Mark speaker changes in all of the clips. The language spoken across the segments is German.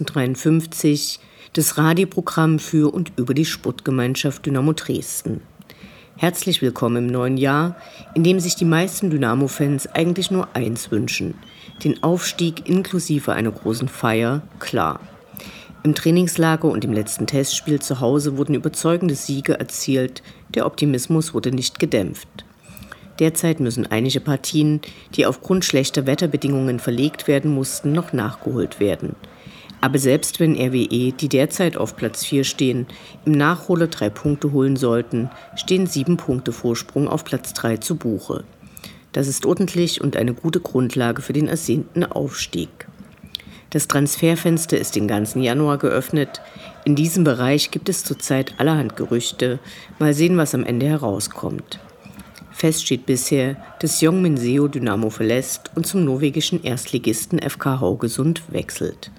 Speaker 1: 1953, das Radioprogramm für und über die Sportgemeinschaft Dynamo Dresden. Herzlich willkommen im neuen Jahr, in dem sich die meisten Dynamo-Fans eigentlich nur eins wünschen: den Aufstieg inklusive einer großen Feier, klar. Im Trainingslager und im letzten Testspiel zu Hause wurden überzeugende Siege erzielt, der Optimismus wurde nicht gedämpft. Derzeit müssen einige Partien, die aufgrund schlechter Wetterbedingungen verlegt werden mussten, noch nachgeholt werden. Aber selbst wenn RWE, die derzeit auf Platz 4 stehen, im Nachhole drei Punkte holen sollten, stehen sieben Punkte Vorsprung auf Platz 3 zu Buche. Das ist ordentlich und eine gute Grundlage für den ersehnten Aufstieg. Das Transferfenster ist den ganzen Januar geöffnet. In diesem Bereich gibt es zurzeit allerhand Gerüchte. Mal sehen, was am Ende herauskommt. Fest steht bisher, dass Jongmin Seo Dynamo verlässt und zum norwegischen Erstligisten FK Haugesund wechselt.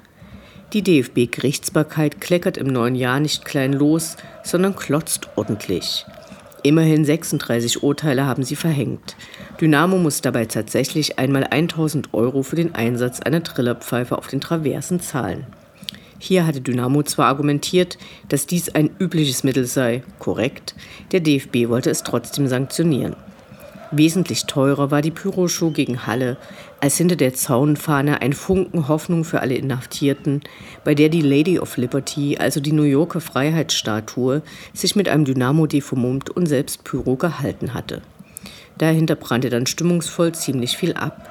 Speaker 1: Die DFB-Gerichtsbarkeit kleckert im neuen Jahr nicht klein los, sondern klotzt ordentlich. Immerhin 36 Urteile haben sie verhängt. Dynamo muss dabei tatsächlich einmal 1000 Euro für den Einsatz einer Trillerpfeife auf den Traversen zahlen. Hier hatte Dynamo zwar argumentiert, dass dies ein übliches Mittel sei, korrekt, der DFB wollte es trotzdem sanktionieren. Wesentlich teurer war die Pyroshow gegen Halle, als hinter der Zaunfahne ein Funken Hoffnung für alle Inhaftierten, bei der die Lady of Liberty, also die New Yorker Freiheitsstatue, sich mit einem Dynamo deformumt und selbst Pyro gehalten hatte. Dahinter brannte dann stimmungsvoll ziemlich viel ab.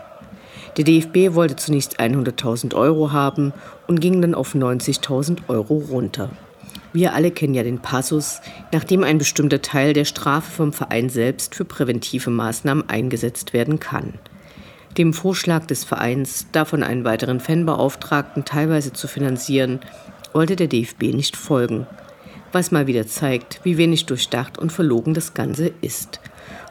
Speaker 1: Der DFB wollte zunächst 100.000 Euro haben und ging dann auf 90.000 Euro runter. Wir alle kennen ja den Passus, nachdem ein bestimmter Teil der Strafe vom Verein selbst für präventive Maßnahmen eingesetzt werden kann. Dem Vorschlag des Vereins, davon einen weiteren Fanbeauftragten teilweise zu finanzieren, wollte der DFB nicht folgen. Was mal wieder zeigt, wie wenig durchdacht und verlogen das Ganze ist.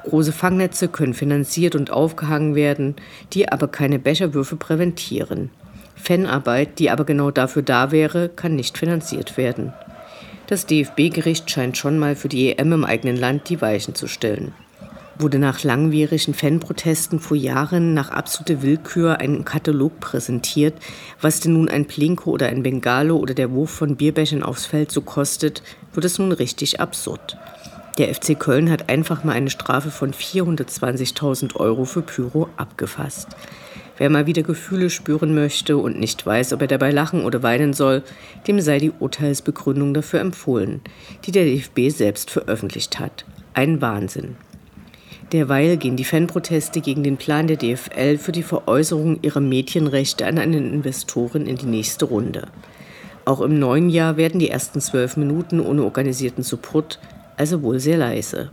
Speaker 1: Große Fangnetze können finanziert und aufgehangen werden, die aber keine Becherwürfe präventieren. Fanarbeit, die aber genau dafür da wäre, kann nicht finanziert werden. Das DFB-Gericht scheint schon mal für die EM im eigenen Land die Weichen zu stellen. Wurde nach langwierigen Fanprotesten vor Jahren nach absoluter Willkür ein Katalog präsentiert, was denn nun ein Plinko oder ein Bengalo oder der Wurf von Bierbechern aufs Feld so kostet, wird es nun richtig absurd. Der FC Köln hat einfach mal eine Strafe von 420.000 Euro für Pyro abgefasst. Wer mal wieder Gefühle spüren möchte und nicht weiß, ob er dabei lachen oder weinen soll, dem sei die Urteilsbegründung dafür empfohlen, die der DFB selbst veröffentlicht hat. Ein Wahnsinn. Derweil gehen die Fanproteste gegen den Plan der DFL für die Veräußerung ihrer Mädchenrechte an einen Investoren in die nächste Runde. Auch im neuen Jahr werden die ersten zwölf Minuten ohne organisierten Support, also wohl sehr leise.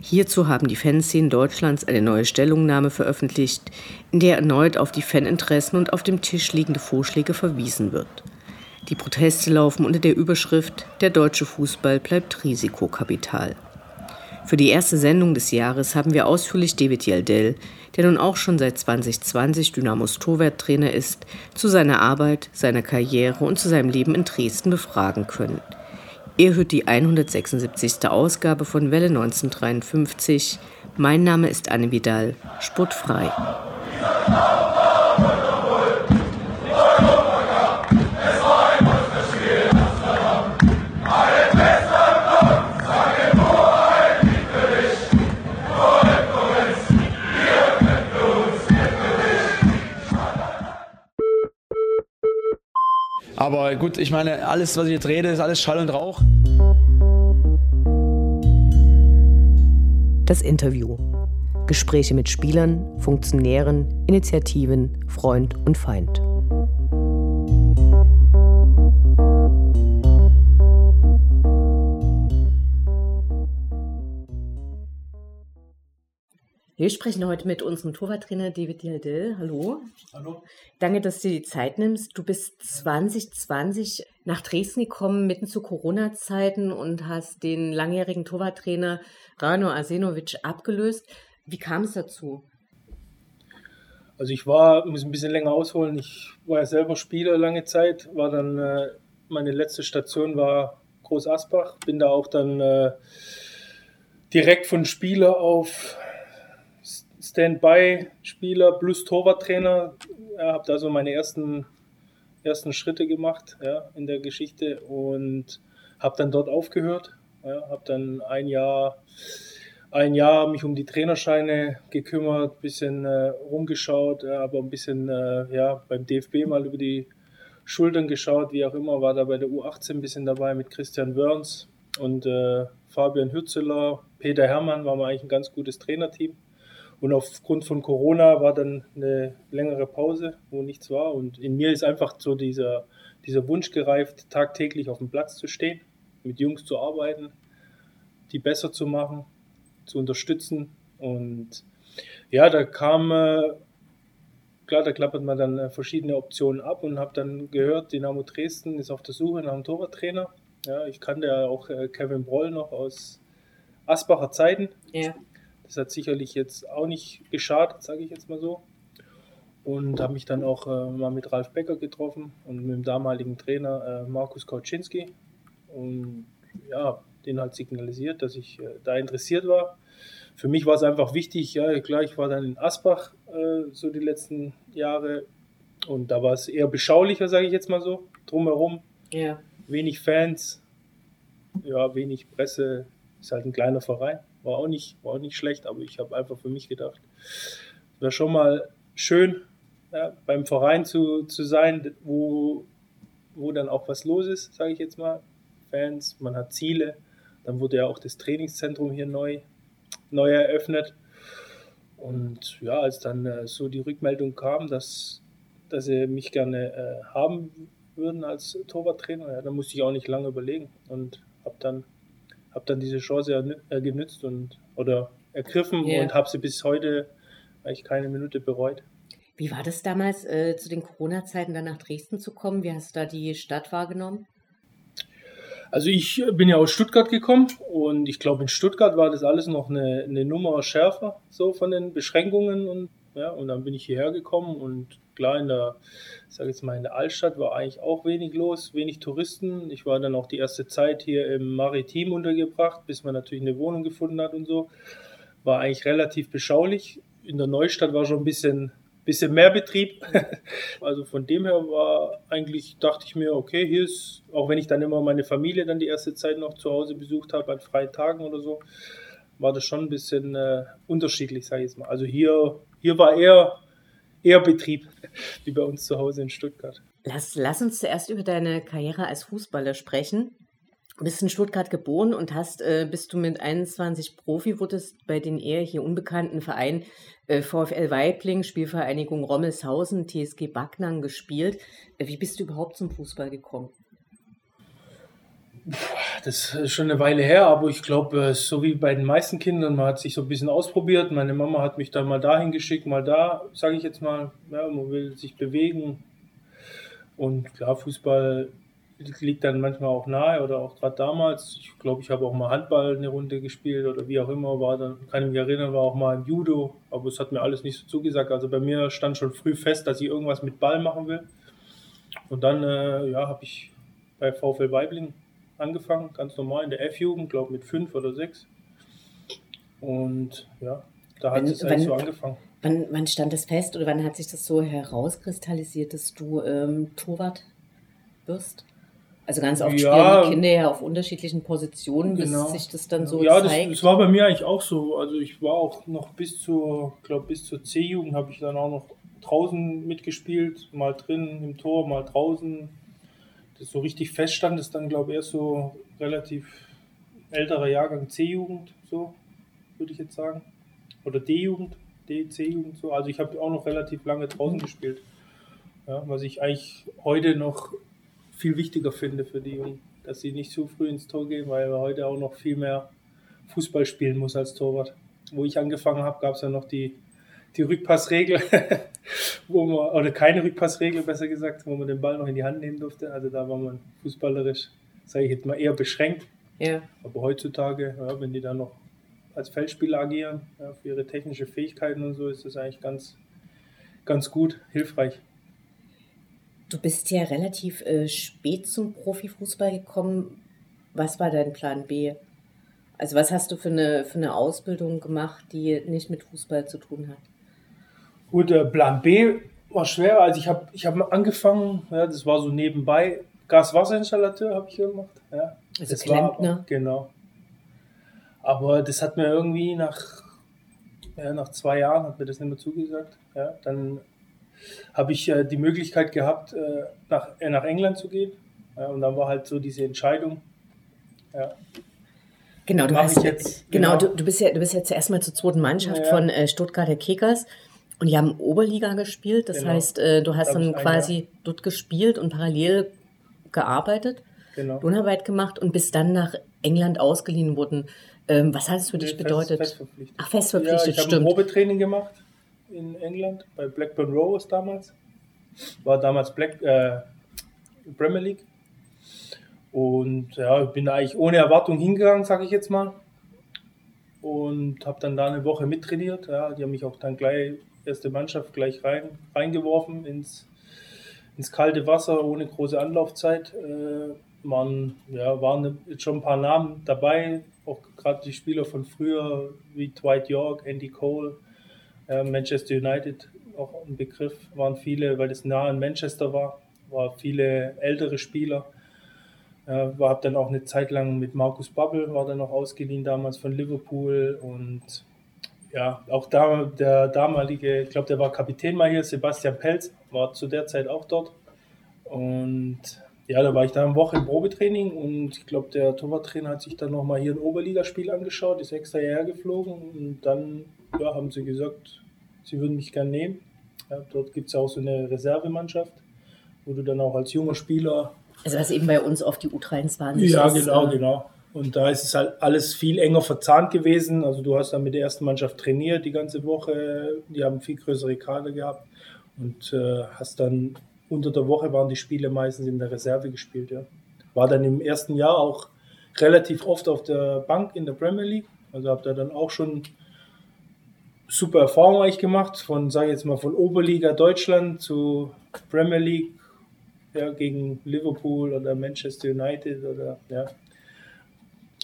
Speaker 1: Hierzu haben die Fanszenen Deutschlands eine neue Stellungnahme veröffentlicht, in der erneut auf die Faninteressen und auf dem Tisch liegende Vorschläge verwiesen wird. Die Proteste laufen unter der Überschrift Der deutsche Fußball bleibt Risikokapital. Für die erste Sendung des Jahres haben wir ausführlich David Yeldell, der nun auch schon seit 2020 Dynamos Torwarttrainer ist, zu seiner Arbeit, seiner Karriere und zu seinem Leben in Dresden befragen können. Ihr hört die 176. Ausgabe von Welle 1953. Mein Name ist Anne Vidal, sportfrei.
Speaker 2: Aber gut, ich meine, alles, was ich jetzt rede, ist alles Schall und Rauch.
Speaker 1: Das Interview. Gespräche mit Spielern, Funktionären, Initiativen, Freund und Feind.
Speaker 3: Wir sprechen heute mit unserem Torwarttrainer David Dialdel. Hallo.
Speaker 4: Hallo.
Speaker 3: Danke, dass du dir die Zeit nimmst. Du bist 2020 nach Dresden gekommen, mitten zu Corona-Zeiten und hast den langjährigen Torwarttrainer Rano Arsenovic abgelöst. Wie kam es dazu?
Speaker 4: Also ich war, muss ein bisschen länger ausholen, ich war ja selber Spieler lange Zeit, war dann, äh, meine letzte Station war Groß Asbach, bin da auch dann äh, direkt von Spieler auf Standby-Spieler plus Torwarttrainer. Ja, habe da so meine ersten, ersten Schritte gemacht ja, in der Geschichte und habe dann dort aufgehört. Ja, habe dann ein Jahr, ein Jahr mich um die Trainerscheine gekümmert, bisschen äh, rumgeschaut, ja, aber ein bisschen äh, ja, beim DFB mal über die Schultern geschaut, wie auch immer, war da bei der U18 ein bisschen dabei mit Christian Wörns und äh, Fabian Hürzeler, Peter Herrmann war mal eigentlich ein ganz gutes Trainerteam. Und aufgrund von Corona war dann eine längere Pause, wo nichts war. Und in mir ist einfach so dieser, dieser Wunsch gereift, tagtäglich auf dem Platz zu stehen, mit Jungs zu arbeiten, die besser zu machen, zu unterstützen. Und ja, da kam, äh, klar, da klappert man dann äh, verschiedene Optionen ab und habe dann gehört, Dynamo Dresden ist auf der Suche nach einem Torwarttrainer. Ja, ich kannte ja auch äh, Kevin Broll noch aus Asbacher Zeiten. Ja. Das hat sicherlich jetzt auch nicht geschadet, sage ich jetzt mal so. Und habe mich dann auch äh, mal mit Ralf Becker getroffen und mit dem damaligen Trainer äh, Markus Kauczynski. Und ja, den halt signalisiert, dass ich äh, da interessiert war. Für mich war es einfach wichtig, ja, klar, ich war dann in Asbach äh, so die letzten Jahre und da war es eher beschaulicher, sage ich jetzt mal so, drumherum. Ja. Wenig Fans, ja, wenig Presse, ist halt ein kleiner Verein. War auch nicht, war auch nicht schlecht, aber ich habe einfach für mich gedacht, wäre schon mal schön, ja, beim Verein zu, zu sein, wo, wo dann auch was los ist, sage ich jetzt mal. Fans, man hat Ziele. Dann wurde ja auch das Trainingszentrum hier neu, neu eröffnet. Und ja, als dann äh, so die Rückmeldung kam, dass, dass sie mich gerne äh, haben würden als Torwarttrainer, ja, dann musste ich auch nicht lange überlegen und habe dann habe dann diese Chance äh, genützt und oder ergriffen yeah. und habe sie bis heute eigentlich keine Minute bereut.
Speaker 3: Wie war das damals, äh, zu den Corona-Zeiten dann nach Dresden zu kommen? Wie hast du da die Stadt wahrgenommen?
Speaker 4: Also ich bin ja aus Stuttgart gekommen und ich glaube in Stuttgart war das alles noch eine, eine Nummer schärfer, so von den Beschränkungen und ja, und dann bin ich hierher gekommen und klar, in der, ich jetzt mal, in der Altstadt war eigentlich auch wenig los, wenig Touristen. Ich war dann auch die erste Zeit hier im Maritim untergebracht, bis man natürlich eine Wohnung gefunden hat und so. War eigentlich relativ beschaulich. In der Neustadt war schon ein bisschen, bisschen mehr Betrieb. also von dem her war eigentlich, dachte ich mir, okay, hier ist, auch wenn ich dann immer meine Familie dann die erste Zeit noch zu Hause besucht habe, an freien Tagen oder so, war das schon ein bisschen äh, unterschiedlich, sage ich jetzt mal. Also hier, hier war eher eher Betrieb, wie bei uns zu Hause in Stuttgart.
Speaker 3: Lass, lass uns zuerst über deine Karriere als Fußballer sprechen. Du bist in Stuttgart geboren und hast, äh, bist du mit 21 Profi, wurdest bei den eher hier unbekannten Vereinen äh, VfL Weibling, Spielvereinigung Rommelshausen, TSG Backnang gespielt. Äh, wie bist du überhaupt zum Fußball gekommen?
Speaker 4: Das ist schon eine Weile her, aber ich glaube, so wie bei den meisten Kindern, man hat sich so ein bisschen ausprobiert. Meine Mama hat mich dann mal dahin geschickt, mal da, sage ich jetzt mal. Ja, man will sich bewegen. Und klar, Fußball liegt dann manchmal auch nahe oder auch gerade damals. Ich glaube, ich habe auch mal Handball eine Runde gespielt oder wie auch immer. War dann, kann ich mich erinnern, war auch mal im Judo, aber es hat mir alles nicht so zugesagt. Also bei mir stand schon früh fest, dass ich irgendwas mit Ball machen will. Und dann äh, ja, habe ich bei VfL Weibling angefangen, ganz normal in der F-Jugend, glaube mit fünf oder sechs. Und ja, da hat es eigentlich so angefangen.
Speaker 3: Wann, wann, stand das fest oder wann hat sich das so herauskristallisiert, dass du ähm, Torwart wirst? Also ganz oft ja, spielen die Kinder ja auf unterschiedlichen Positionen, bis genau. sich das dann so
Speaker 4: ja, zeigt. Ja, das, das, war bei mir eigentlich auch so. Also ich war auch noch bis zur, glaube bis zur C-Jugend habe ich dann auch noch draußen mitgespielt, mal drin im Tor, mal draußen so richtig feststand, ist dann, glaube ich, erst so relativ älterer Jahrgang C-Jugend, so würde ich jetzt sagen. Oder D-Jugend, D-C-Jugend, so. Also ich habe auch noch relativ lange draußen gespielt. Ja, was ich eigentlich heute noch viel wichtiger finde für die Jungen, dass sie nicht zu früh ins Tor gehen, weil er heute auch noch viel mehr Fußball spielen muss als Torwart. wo ich angefangen habe, gab es ja noch die, die Rückpassregel, wo man, oder keine Rückpassregel besser gesagt, wo man den Ball noch in die Hand nehmen durfte. Also da war man fußballerisch, sage ich jetzt mal, eher beschränkt. Ja. Aber heutzutage, ja, wenn die da noch als Feldspieler agieren, ja, für ihre technische Fähigkeiten und so, ist das eigentlich ganz, ganz gut, hilfreich.
Speaker 3: Du bist ja relativ äh, spät zum Profifußball gekommen. Was war dein Plan B? Also was hast du für eine, für eine Ausbildung gemacht, die nicht mit Fußball zu tun hat?
Speaker 4: Gut, äh, Plan B war schwer. Also ich habe ich hab angefangen, ja, das war so nebenbei, Gaswasserinstallateur habe ich gemacht. Ja.
Speaker 3: Also das Klempner?
Speaker 4: War, genau. Aber das hat mir irgendwie nach, ja, nach zwei Jahren hat mir das nicht mehr zugesagt. Ja. Dann habe ich äh, die Möglichkeit gehabt, äh, nach, äh, nach England zu gehen. Ja, und dann war halt so diese Entscheidung. Ja.
Speaker 3: Genau, du, hast, jetzt, genau, genau. Du, du, bist ja, du bist ja zuerst mal zur zweiten Mannschaft ja, von äh, Stuttgarter Kickers und die haben Oberliga gespielt. Das genau. heißt, äh, du hast dann quasi dort gespielt und parallel gearbeitet, genau. Lohnarbeit gemacht und bist dann nach England ausgeliehen worden. Ähm, was hat es für dich nee, bedeutet? Fest, festverpflichtet. Ach, festverpflichtet, ja,
Speaker 4: ich stimmt. Ich habe Probetraining gemacht in England bei Blackburn Rovers damals. War damals Black, äh, Premier League. Und ja, ich bin eigentlich ohne Erwartung hingegangen, sage ich jetzt mal. Und habe dann da eine Woche mittrainiert. Ja, die haben mich auch dann gleich, erste Mannschaft, gleich rein, reingeworfen ins, ins kalte Wasser ohne große Anlaufzeit. Äh, man, ja, waren schon ein paar Namen dabei, auch gerade die Spieler von früher wie Dwight York, Andy Cole, äh, Manchester United, auch ein Begriff, waren viele, weil es nah in Manchester war, waren viele ältere Spieler. Äh, habe dann auch eine Zeit lang mit Markus Babbel, war dann noch ausgeliehen damals von Liverpool und ja, auch da der damalige, ich glaube, der war Kapitän mal hier, Sebastian Pelz, war zu der Zeit auch dort. Und ja, da war ich da eine Woche im Probetraining und ich glaube, der Torwarttrainer hat sich dann nochmal hier ein Oberligaspiel angeschaut, ist extra hierher geflogen und dann ja, haben sie gesagt, sie würden mich gerne nehmen. Ja, dort gibt es ja auch so eine Reservemannschaft, wo du dann auch als junger Spieler
Speaker 3: also was eben bei uns oft die U23
Speaker 4: Ja, ist, genau, äh, genau. Und da ist es halt alles viel enger verzahnt gewesen. Also du hast dann mit der ersten Mannschaft trainiert die ganze Woche. Die haben viel größere Kader gehabt. Und äh, hast dann unter der Woche waren die Spiele meistens in der Reserve gespielt. Ja. War dann im ersten Jahr auch relativ oft auf der Bank in der Premier League. Also habe da dann auch schon super Erfahrungen eigentlich gemacht. Von, sage ich jetzt mal, von Oberliga Deutschland zu Premier League ja, gegen Liverpool oder Manchester United oder ja,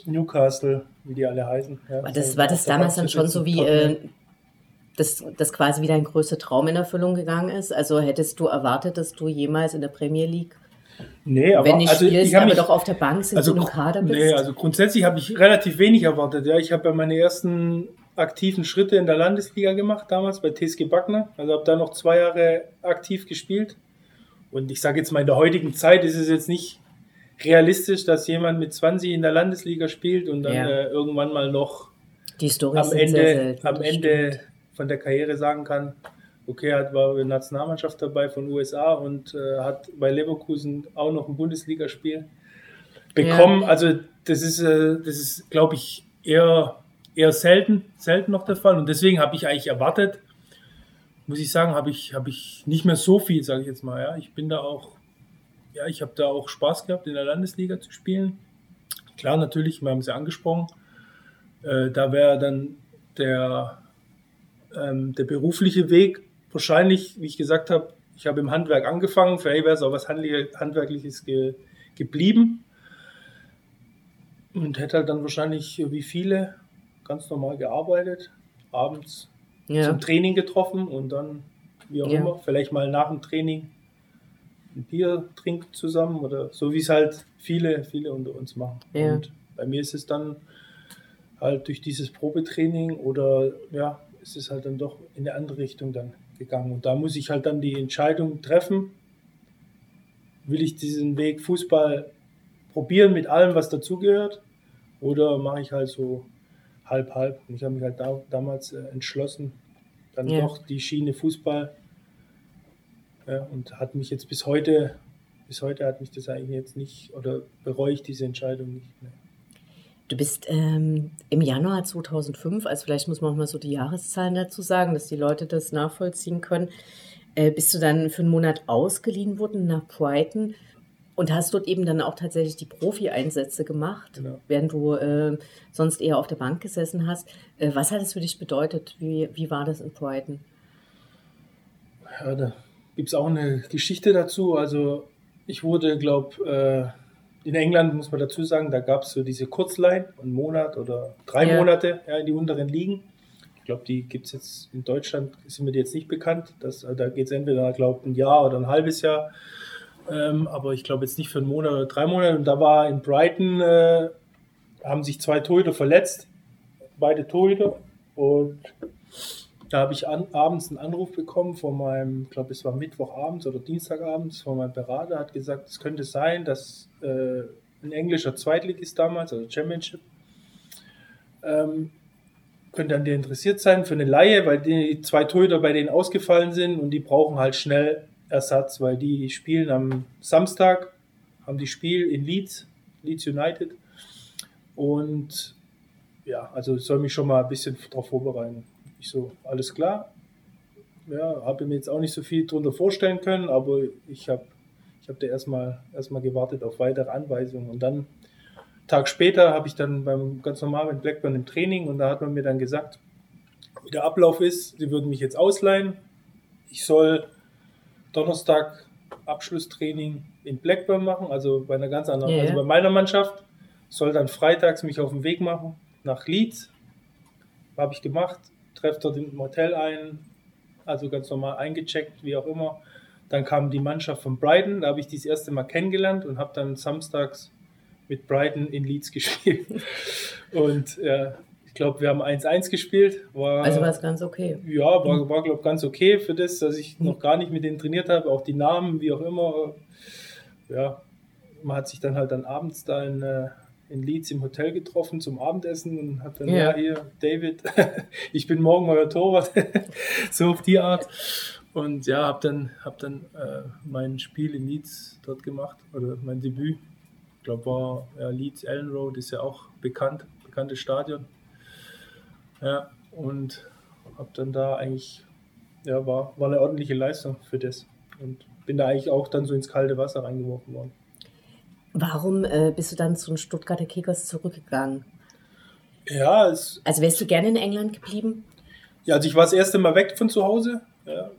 Speaker 4: Newcastle, wie die alle heißen. Ja.
Speaker 3: War das, war das damals dann schon so wie, äh, dass das quasi wieder ein größter Traum in Erfüllung gegangen ist? Also hättest du erwartet, dass du jemals in der Premier League
Speaker 4: Nee, aber
Speaker 3: wenn nicht also spielst, ich aber mich, doch auf der Bank sind,
Speaker 4: also, du im Kader bist. Nee, also grundsätzlich habe ich relativ wenig erwartet. Ja, ich habe ja meine ersten aktiven Schritte in der Landesliga gemacht damals bei TSG Backner. Also habe da noch zwei Jahre aktiv gespielt. Und ich sage jetzt mal, in der heutigen Zeit ist es jetzt nicht realistisch, dass jemand mit 20 in der Landesliga spielt und dann ja. äh, irgendwann mal noch
Speaker 3: Die
Speaker 4: am Ende, selten, am Ende von der Karriere sagen kann, okay, er war in der Nationalmannschaft dabei von USA und äh, hat bei Leverkusen auch noch ein Bundesligaspiel bekommen. Ja. Also das ist, äh, das ist, glaube ich, eher, eher selten, selten noch der Fall. Und deswegen habe ich eigentlich erwartet, muss ich sagen, habe ich, hab ich nicht mehr so viel, sage ich jetzt mal. Ja. Ich bin da auch, ja, ich habe da auch Spaß gehabt, in der Landesliga zu spielen. Klar, natürlich, wir haben es ja angesprochen. Äh, da wäre dann der, ähm, der berufliche Weg wahrscheinlich, wie ich gesagt habe, ich habe im Handwerk angefangen, vielleicht wäre es auch was Handwerkliches ge, geblieben und hätte halt dann wahrscheinlich wie viele ganz normal gearbeitet, abends ja. zum Training getroffen und dann, wie auch ja. immer, vielleicht mal nach dem Training ein Bier trinken zusammen oder so wie es halt viele, viele unter uns machen. Ja. Und bei mir ist es dann halt durch dieses Probetraining oder ja, ist es halt dann doch in eine andere Richtung dann gegangen. Und da muss ich halt dann die Entscheidung treffen, will ich diesen Weg Fußball probieren mit allem, was dazugehört, oder mache ich halt so halb, halb. Und ich habe mich halt da, damals äh, entschlossen, dann ja. doch die Schiene Fußball. Und hat mich jetzt bis heute, bis heute hat mich das eigentlich jetzt nicht, oder bereue ich diese Entscheidung nicht mehr.
Speaker 3: Du bist ähm, im Januar 2005, also vielleicht muss man auch mal so die Jahreszahlen dazu sagen, dass die Leute das nachvollziehen können, äh, bist du dann für einen Monat ausgeliehen worden nach Brighton und hast dort eben dann auch tatsächlich die Profi-Einsätze gemacht, genau. während du äh, sonst eher auf der Bank gesessen hast. Äh, was hat es für dich bedeutet? Wie, wie war das in Brighton?
Speaker 4: Ja, da gibt es auch eine Geschichte dazu. Also ich wurde, glaube äh, in England muss man dazu sagen, da gab es so diese Kurzline, einen Monat oder drei ja. Monate ja, in die unteren Ligen. Ich glaube, die gibt es jetzt in Deutschland, sind mir die jetzt nicht bekannt. Das, da geht es entweder, glaube ein Jahr oder ein halbes Jahr. Ähm, aber ich glaube jetzt nicht für einen Monat oder drei Monate. Und da war in Brighton, äh, haben sich zwei Torhüter verletzt, beide Torhüter. Und da habe ich an, abends einen Anruf bekommen von meinem, ich glaube, es war Mittwochabends oder Dienstagabends, von meinem Berater, hat gesagt, es könnte sein, dass äh, ein englischer Zweitligist damals, also Championship, ähm, könnte an dir interessiert sein für eine Laie, weil die zwei Torhüter bei denen ausgefallen sind und die brauchen halt schnell Ersatz, weil die spielen am Samstag, haben die Spiel in Leeds, Leeds United und ja, also soll mich schon mal ein bisschen darauf vorbereiten. Ich so, alles klar. Ja, habe mir jetzt auch nicht so viel darunter vorstellen können, aber ich habe ich hab da erstmal erstmal gewartet auf weitere Anweisungen. Und dann, Tag später, habe ich dann beim ganz normal mit Blackburn im Training und da hat man mir dann gesagt, wie der Ablauf ist. Sie würden mich jetzt ausleihen. Ich soll Donnerstag Abschlusstraining in Blackburn machen, also bei einer ganz anderen, yeah. also bei meiner Mannschaft. Soll dann freitags mich auf den Weg machen nach Leeds. Habe ich gemacht treffe dort im Hotel ein, also ganz normal eingecheckt, wie auch immer. Dann kam die Mannschaft von Brighton, da habe ich die das erste Mal kennengelernt und habe dann samstags mit Brighton in Leeds gespielt. und äh, ich glaube, wir haben 1-1 gespielt.
Speaker 3: War, also war es ganz okay.
Speaker 4: Ja, war, war glaube ich, ganz okay für das, dass ich noch gar nicht mit denen trainiert habe, auch die Namen, wie auch immer. Ja, man hat sich dann halt dann abends da in, äh, in Leeds im Hotel getroffen zum Abendessen und hat dann, ja, ja hier, David, ich bin morgen euer Torwart, so auf die Art. Und ja, habe dann, hab dann äh, mein Spiel in Leeds dort gemacht, oder mein Debüt. Ich glaube, war ja, Leeds Ellen Road, ist ja auch bekannt, bekanntes Stadion. Ja, und habe dann da eigentlich, ja, war, war eine ordentliche Leistung für das. Und bin da eigentlich auch dann so ins kalte Wasser reingeworfen worden.
Speaker 3: Warum äh, bist du dann zu den Stuttgarter Kickers zurückgegangen?
Speaker 4: Ja,
Speaker 3: es, also wärst du gerne in England geblieben?
Speaker 4: Ja, also ich war das erste Mal weg von zu Hause. Ja.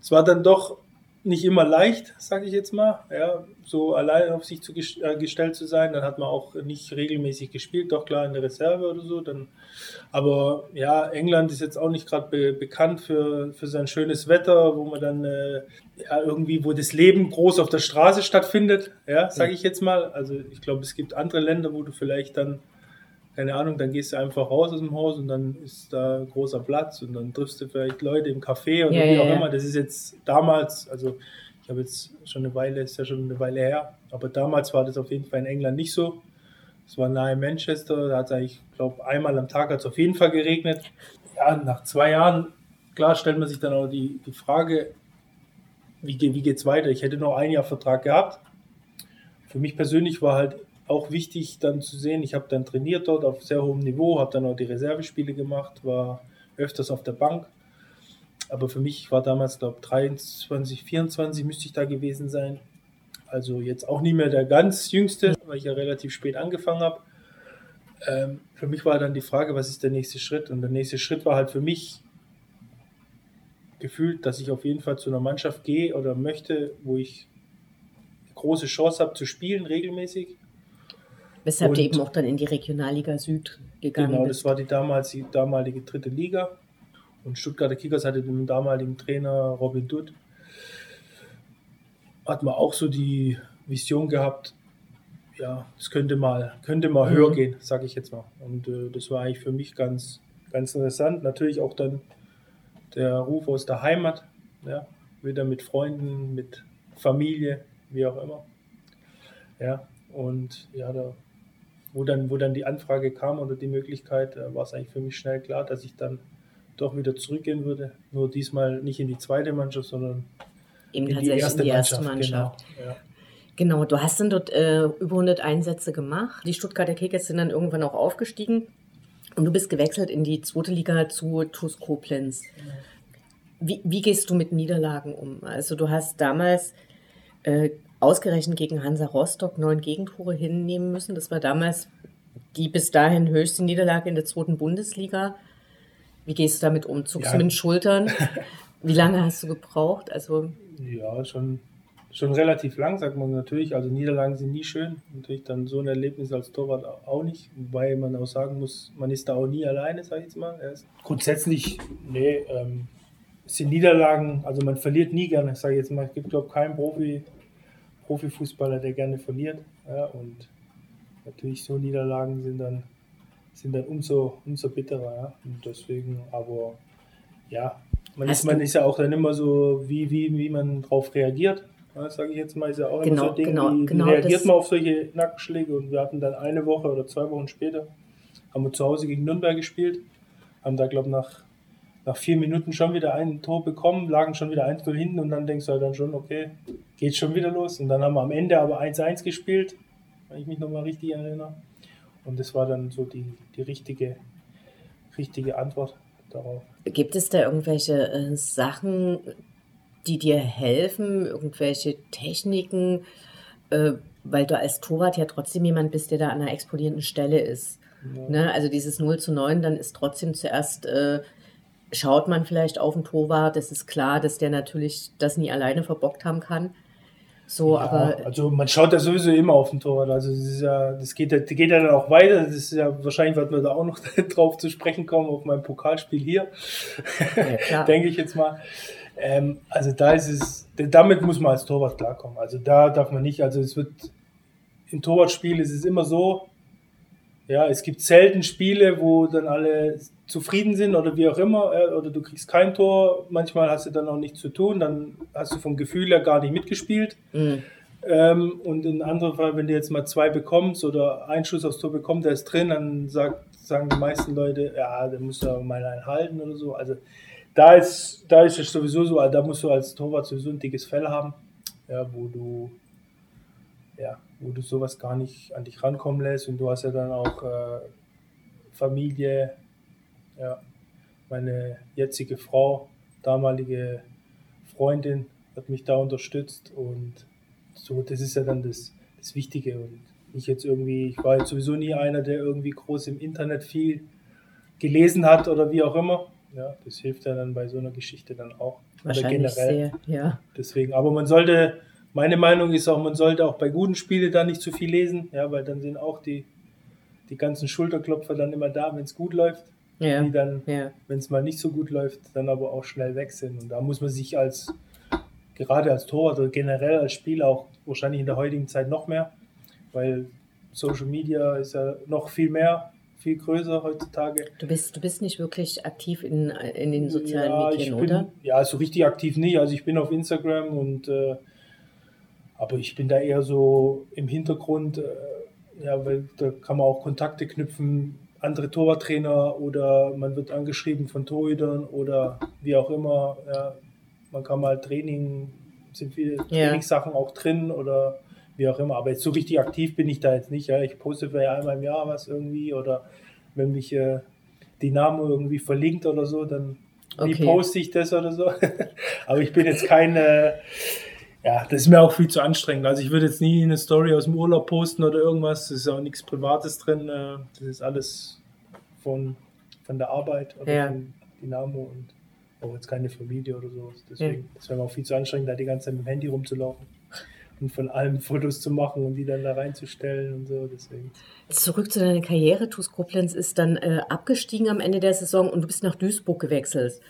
Speaker 4: Es war dann doch nicht immer leicht, sage ich jetzt mal, ja, so allein auf sich zu äh, gestellt zu sein. Dann hat man auch nicht regelmäßig gespielt, doch klar in der Reserve oder so. Dann, aber ja, England ist jetzt auch nicht gerade be bekannt für, für sein schönes Wetter, wo man dann äh, ja, irgendwie, wo das Leben groß auf der Straße stattfindet, ja, sage ich jetzt mal. Also ich glaube, es gibt andere Länder, wo du vielleicht dann keine Ahnung, dann gehst du einfach raus aus dem Haus und dann ist da großer Platz und dann triffst du vielleicht Leute im Café oder ja, wie auch ja. immer. Das ist jetzt damals, also ich habe jetzt schon eine Weile, ist ja schon eine Weile her, aber damals war das auf jeden Fall in England nicht so. Es war nahe Manchester, da hat es eigentlich, glaube einmal am Tag hat es auf jeden Fall geregnet. Ja, nach zwei Jahren, klar, stellt man sich dann auch die, die Frage, wie, wie geht es weiter? Ich hätte noch ein Jahr Vertrag gehabt. Für mich persönlich war halt auch wichtig dann zu sehen, ich habe dann trainiert dort auf sehr hohem Niveau, habe dann auch die Reservespiele gemacht, war öfters auf der Bank. Aber für mich war damals, glaube ich, 23, 24 müsste ich da gewesen sein. Also jetzt auch nicht mehr der ganz jüngste, weil ich ja relativ spät angefangen habe. Ähm, für mich war dann die Frage, was ist der nächste Schritt? Und der nächste Schritt war halt für mich gefühlt, dass ich auf jeden Fall zu einer Mannschaft gehe oder möchte, wo ich große Chance habe zu spielen regelmäßig
Speaker 3: Weshalb und, du eben auch dann in die Regionalliga Süd gegangen
Speaker 4: Genau, bist. das war die, damals, die damalige dritte Liga. Und Stuttgarter Kickers hatte den damaligen Trainer Robin Dutt. Hat man auch so die Vision gehabt, ja, es könnte mal, könnte mal mhm. höher gehen, sage ich jetzt mal. Und äh, das war eigentlich für mich ganz, ganz interessant. Natürlich auch dann der Ruf aus der Heimat, ja, wieder mit Freunden, mit Familie, wie auch immer. Ja, und ja, da wo dann, wo dann die Anfrage kam oder die Möglichkeit, äh, war es eigentlich für mich schnell klar, dass ich dann doch wieder zurückgehen würde. Nur diesmal nicht in die zweite Mannschaft, sondern
Speaker 3: Eben in die erste, in die erste Mannschaft. Mannschaft. Genau, ja. Genau, du hast dann dort äh, über 100 Einsätze gemacht. Die Stuttgarter Kickers sind dann irgendwann auch aufgestiegen und du bist gewechselt in die zweite Liga zu TuS Koblenz. Wie, wie gehst du mit Niederlagen um? Also du hast damals äh, ausgerechnet gegen Hansa Rostock neun Gegentore hinnehmen müssen. Das war damals die bis dahin höchste Niederlage in der zweiten Bundesliga. Wie gehst du damit um? Zuckst ja. du mit den Schultern? Wie lange hast du gebraucht? Also
Speaker 4: ja, schon schon relativ lang, sagt man natürlich. Also Niederlagen sind nie schön. Natürlich dann so ein Erlebnis als Torwart auch nicht, wobei man auch sagen muss, man ist da auch nie alleine, sag ich jetzt mal. Grundsätzlich, nee, ähm, sind Niederlagen, also man verliert nie gerne, sage ich jetzt mal. Es gibt, glaube ich, keinen Profi, Profifußballer, der gerne verliert. Ja, und natürlich so Niederlagen sind dann, sind dann umso, umso bitterer. Ja. Und deswegen, aber ja, man ist, man ist ja auch dann immer so, wie, wie, wie man darauf reagiert sage ich jetzt mal, ist ja auch
Speaker 3: genau,
Speaker 4: immer so ein Ding,
Speaker 3: genau,
Speaker 4: wie,
Speaker 3: genau
Speaker 4: wie reagiert man auf solche Nackenschläge und wir hatten dann eine Woche oder zwei Wochen später, haben wir zu Hause gegen Nürnberg gespielt, haben da glaube ich nach, nach vier Minuten schon wieder ein Tor bekommen, lagen schon wieder 1-0 hinten und dann denkst du halt dann schon, okay, geht schon wieder los und dann haben wir am Ende aber 1-1 gespielt, wenn ich mich nochmal richtig erinnere und das war dann so die, die richtige, richtige Antwort darauf.
Speaker 3: Gibt es da irgendwelche äh, Sachen, die dir helfen, irgendwelche Techniken, äh, weil du als Torwart ja trotzdem jemand bist, der da an einer explodierenden Stelle ist. Ja. Ne? Also dieses 0 zu 9, dann ist trotzdem zuerst, äh, schaut man vielleicht auf den Torwart, es ist klar, dass der natürlich das nie alleine verbockt haben kann. So,
Speaker 4: ja,
Speaker 3: aber
Speaker 4: also man schaut ja sowieso immer auf den Torwart. Also das ist ja, das geht, das geht ja dann auch weiter. Das ist ja wahrscheinlich wird man da auch noch drauf zu sprechen kommen auf mein Pokalspiel hier. Ja, Denke ich jetzt mal. Ähm, also da ist es, damit muss man als Torwart klarkommen. Also da darf man nicht, also es wird im Torwartspiel ist es immer so, ja, es gibt selten Spiele, wo dann alle zufrieden sind oder wie auch immer, äh, oder du kriegst kein Tor, manchmal hast du dann auch nichts zu tun, dann hast du vom Gefühl her gar nicht mitgespielt. Mhm. Ähm, und in anderen Fall, wenn du jetzt mal zwei bekommst oder einen Schuss aufs Tor bekommst, der ist drin, dann sagt, sagen die meisten Leute, ja, der muss ja mal einen halten oder so. Also da ist, da ist es sowieso so, da musst du als Torwart sowieso ein dickes Fell haben, ja, wo du ja, wo du sowas gar nicht an dich rankommen lässt und du hast ja dann auch äh, Familie, ja, meine jetzige Frau, damalige Freundin hat mich da unterstützt und so, das ist ja dann das, das Wichtige und ich jetzt irgendwie, ich war jetzt sowieso nie einer, der irgendwie groß im Internet viel gelesen hat oder wie auch immer. Ja, das hilft ja dann bei so einer Geschichte dann auch.
Speaker 3: Wahrscheinlich generell. Sehr, ja.
Speaker 4: Deswegen, aber man sollte, meine Meinung ist auch, man sollte auch bei guten Spielen da nicht zu viel lesen, ja, weil dann sind auch die, die ganzen Schulterklopfer dann immer da, wenn es gut läuft. Ja. Die dann, ja. wenn es mal nicht so gut läuft, dann aber auch schnell weg sind. Und da muss man sich als, gerade als Torwart oder generell als Spieler auch wahrscheinlich in der heutigen Zeit noch mehr, weil Social Media ist ja noch viel mehr viel größer heutzutage.
Speaker 3: Du bist, du bist nicht wirklich aktiv in, in den sozialen ja, Medien, bin, oder?
Speaker 4: Ja, so richtig aktiv nicht. Also ich bin auf Instagram und äh, aber ich bin da eher so im Hintergrund, äh, ja, weil da kann man auch Kontakte knüpfen, andere Torwarttrainer oder man wird angeschrieben von Torhütern oder wie auch immer. Ja, man kann mal Training, sind viele ja. Trainingssachen auch drin oder wie auch immer. Aber jetzt so richtig aktiv bin ich da jetzt nicht. Ja. Ich poste vielleicht einmal im Jahr was irgendwie oder wenn mich äh, Dynamo irgendwie verlinkt oder so, dann okay. poste ich das oder so. Aber ich bin jetzt keine, ja, das ist mir auch viel zu anstrengend. Also ich würde jetzt nie eine Story aus dem Urlaub posten oder irgendwas. Das ist auch nichts Privates drin. Äh, das ist alles von, von der Arbeit oder ja. von Dynamo und auch jetzt keine Familie oder sowas. Deswegen, ja. das wäre mir auch viel zu anstrengend, da die ganze Zeit mit dem Handy rumzulaufen und von allem Fotos zu machen und die dann da reinzustellen und so. Deswegen.
Speaker 3: Zurück zu deiner Karriere. TuS Koblenz ist dann äh, abgestiegen am Ende der Saison und du bist nach Duisburg gewechselt.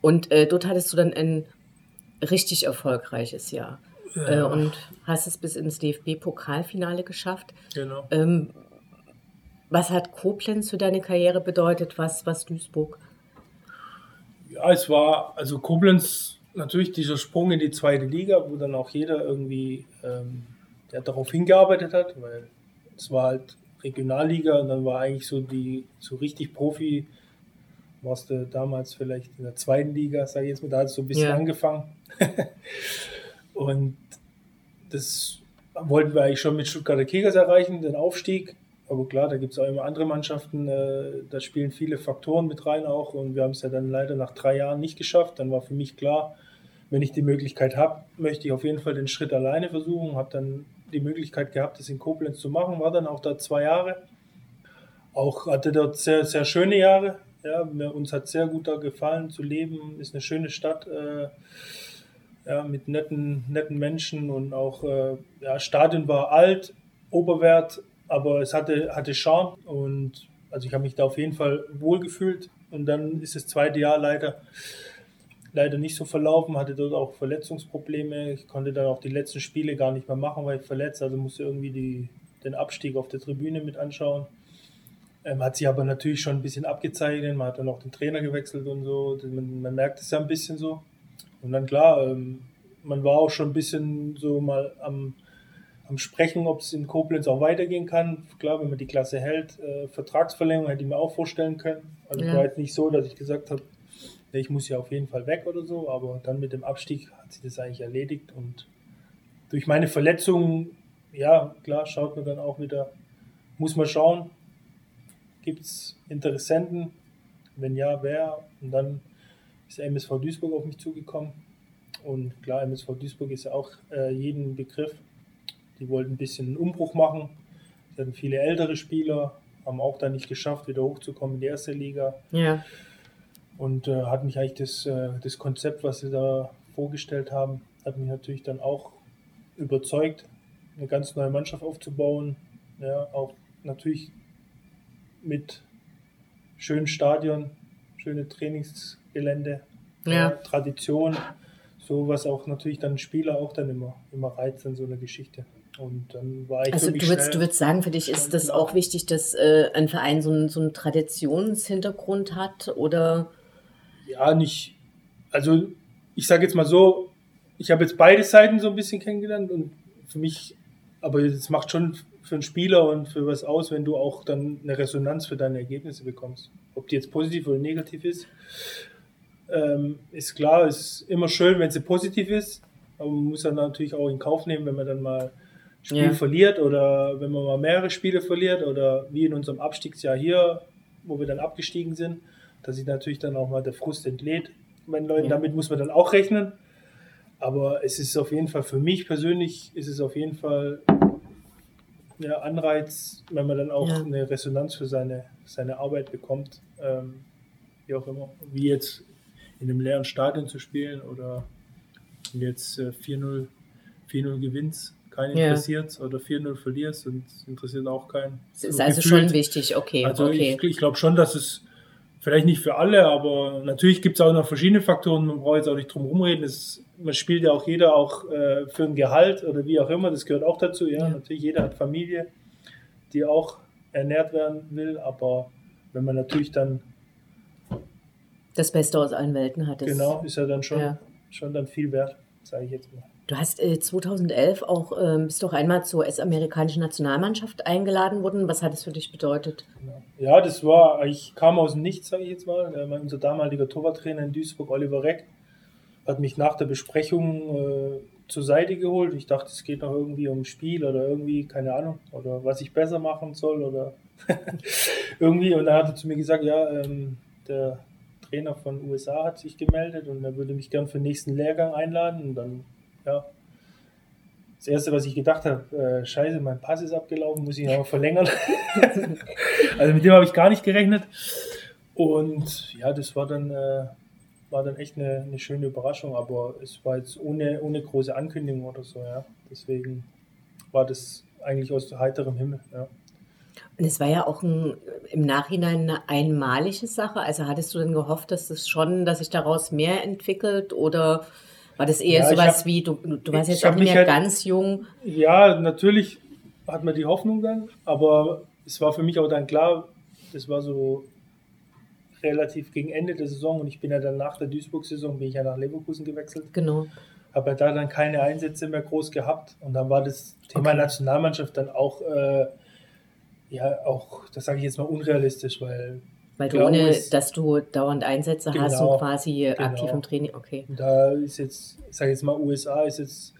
Speaker 3: Und äh, dort hattest du dann ein richtig erfolgreiches Jahr. Ja. Äh, und hast es bis ins DFB-Pokalfinale geschafft.
Speaker 4: Genau.
Speaker 3: Ähm, was hat Koblenz für deine Karriere bedeutet? Was, was Duisburg?
Speaker 4: Ja, es war, also Koblenz natürlich dieser Sprung in die zweite Liga, wo dann auch jeder irgendwie ähm, der darauf hingearbeitet hat, weil es war halt Regionalliga und dann war eigentlich so die so richtig Profi warst du damals vielleicht in der zweiten Liga, sage ich jetzt mal, da es so ein bisschen ja. angefangen. und das wollten wir eigentlich schon mit Stuttgarter Kickers erreichen, den Aufstieg. Aber klar, da gibt es auch immer andere Mannschaften, äh, da spielen viele Faktoren mit rein auch. Und wir haben es ja dann leider nach drei Jahren nicht geschafft. Dann war für mich klar, wenn ich die Möglichkeit habe, möchte ich auf jeden Fall den Schritt alleine versuchen. Habe dann die Möglichkeit gehabt, das in Koblenz zu machen, war dann auch da zwei Jahre. Auch hatte dort sehr, sehr schöne Jahre. Ja, mir, uns hat sehr gut da gefallen zu leben. Ist eine schöne Stadt. Äh, ja, mit netten, netten Menschen und auch, äh, ja, Stadion war alt, Oberwert, aber es hatte, hatte Charme und also ich habe mich da auf jeden Fall wohlgefühlt und dann ist das zweite Jahr leider, leider nicht so verlaufen, hatte dort auch Verletzungsprobleme, ich konnte dann auch die letzten Spiele gar nicht mehr machen, weil ich verletzt, also musste irgendwie die, den Abstieg auf der Tribüne mit anschauen. Ähm, hat sich aber natürlich schon ein bisschen abgezeichnet, man hat dann auch den Trainer gewechselt und so, man, man merkt es ja ein bisschen so. Und dann klar, ähm, man war auch schon ein bisschen so mal am, am Sprechen, ob es in Koblenz auch weitergehen kann. Klar, wenn man die Klasse hält, äh, Vertragsverlängerung hätte ich mir auch vorstellen können. Also ja. war jetzt nicht so, dass ich gesagt habe, ich muss ja auf jeden Fall weg oder so, aber dann mit dem Abstieg hat sich das eigentlich erledigt und durch meine Verletzung, ja, klar, schaut man dann auch wieder, muss man schauen, gibt es Interessenten, wenn ja, wer und dann ist der MSV Duisburg auf mich zugekommen. Und klar, MSV Duisburg ist ja auch äh, jeden Begriff. Die wollten ein bisschen einen Umbruch machen. Sie hatten viele ältere Spieler, haben auch dann nicht geschafft, wieder hochzukommen in die erste Liga.
Speaker 3: Ja.
Speaker 4: Und äh, hat mich eigentlich das, äh, das Konzept, was sie da vorgestellt haben, hat mich natürlich dann auch überzeugt, eine ganz neue Mannschaft aufzubauen. Ja, auch natürlich mit schönen Stadion, schöne Trainings, Gelände, ja. äh, Tradition, so was auch natürlich dann Spieler auch dann immer, immer reizt in so einer Geschichte. Und dann war ich
Speaker 3: Also du würdest, du würdest sagen, für dich ist das auch wichtig, dass äh, ein Verein so, ein, so einen Traditionshintergrund hat oder?
Speaker 4: Ja, nicht. Also ich sage jetzt mal so, ich habe jetzt beide Seiten so ein bisschen kennengelernt und für mich, aber es macht schon für einen Spieler und für was aus, wenn du auch dann eine Resonanz für deine Ergebnisse bekommst. Ob die jetzt positiv oder negativ ist. Ähm, ist klar, ist immer schön, wenn sie positiv ist, aber man muss dann natürlich auch in Kauf nehmen, wenn man dann mal ein Spiel ja. verliert oder wenn man mal mehrere Spiele verliert oder wie in unserem Abstiegsjahr hier, wo wir dann abgestiegen sind, dass sich natürlich dann auch mal der Frust entlädt bei den Leuten. Ja. Damit muss man dann auch rechnen. Aber es ist auf jeden Fall für mich persönlich ist es auf jeden Fall ja, Anreiz, wenn man dann auch ja. eine Resonanz für seine, seine Arbeit bekommt. Ähm, wie auch immer. Wie jetzt in einem leeren Stadion zu spielen oder jetzt äh, 4-0 gewinnst, keinen ja. interessiert oder 4-0 verlierst und interessiert auch keinen.
Speaker 3: Das ist so also gefühlt. schon wichtig, okay.
Speaker 4: Also
Speaker 3: okay.
Speaker 4: ich, ich glaube schon, dass es vielleicht nicht für alle, aber natürlich gibt es auch noch verschiedene Faktoren, man braucht jetzt auch nicht drum rumreden. Es, man spielt ja auch jeder auch äh, für ein Gehalt oder wie auch immer, das gehört auch dazu. Ja, ja. natürlich, jeder hat Familie, die auch ernährt werden will, aber wenn man natürlich dann
Speaker 3: das Beste aus allen Welten hattest.
Speaker 4: Genau, ist ja dann schon, ja. schon dann viel wert, sage ich jetzt mal.
Speaker 3: Du hast äh, 2011 auch, äh, bist doch einmal zur US-amerikanischen Nationalmannschaft eingeladen worden. Was hat das für dich bedeutet?
Speaker 4: Ja, das war, ich kam aus dem Nichts, sage ich jetzt mal. Äh, unser damaliger Torwarttrainer in Duisburg, Oliver Reck, hat mich nach der Besprechung äh, zur Seite geholt. Ich dachte, es geht noch irgendwie um Spiel oder irgendwie, keine Ahnung, oder was ich besser machen soll oder irgendwie. Und dann hat er zu mir gesagt, ja, ähm, der Trainer von USA hat sich gemeldet und er würde mich gern für den nächsten Lehrgang einladen. Und dann, ja, das Erste, was ich gedacht habe, äh, scheiße, mein Pass ist abgelaufen, muss ich noch verlängern. also mit dem habe ich gar nicht gerechnet. Und ja, das war dann, äh, war dann echt eine, eine, schöne Überraschung, aber es war jetzt ohne, ohne große Ankündigung oder so, ja. Deswegen war das eigentlich aus heiterem Himmel, ja.
Speaker 3: Und es war ja auch ein, im Nachhinein eine einmalige Sache. Also hattest du denn gehofft, dass das schon, dass sich daraus mehr entwickelt oder war das eher ja, sowas hab, wie, du, du warst jetzt auch nicht mehr halt, ganz jung?
Speaker 4: Ja, natürlich hat man die Hoffnung dann, aber es war für mich auch dann klar, das war so relativ gegen Ende der Saison und ich bin ja dann nach der Duisburg-Saison, bin ich ja nach Leverkusen gewechselt.
Speaker 3: Genau.
Speaker 4: Habe ja da dann keine Einsätze mehr groß gehabt und dann war das Thema okay. Nationalmannschaft dann auch äh, ja auch, das sage ich jetzt mal unrealistisch, weil.
Speaker 3: Weil du ohne, dass du dauernd Einsätze genau, hast und quasi genau. aktiv im Training, okay.
Speaker 4: Da ist jetzt, ich sage jetzt mal, USA ist jetzt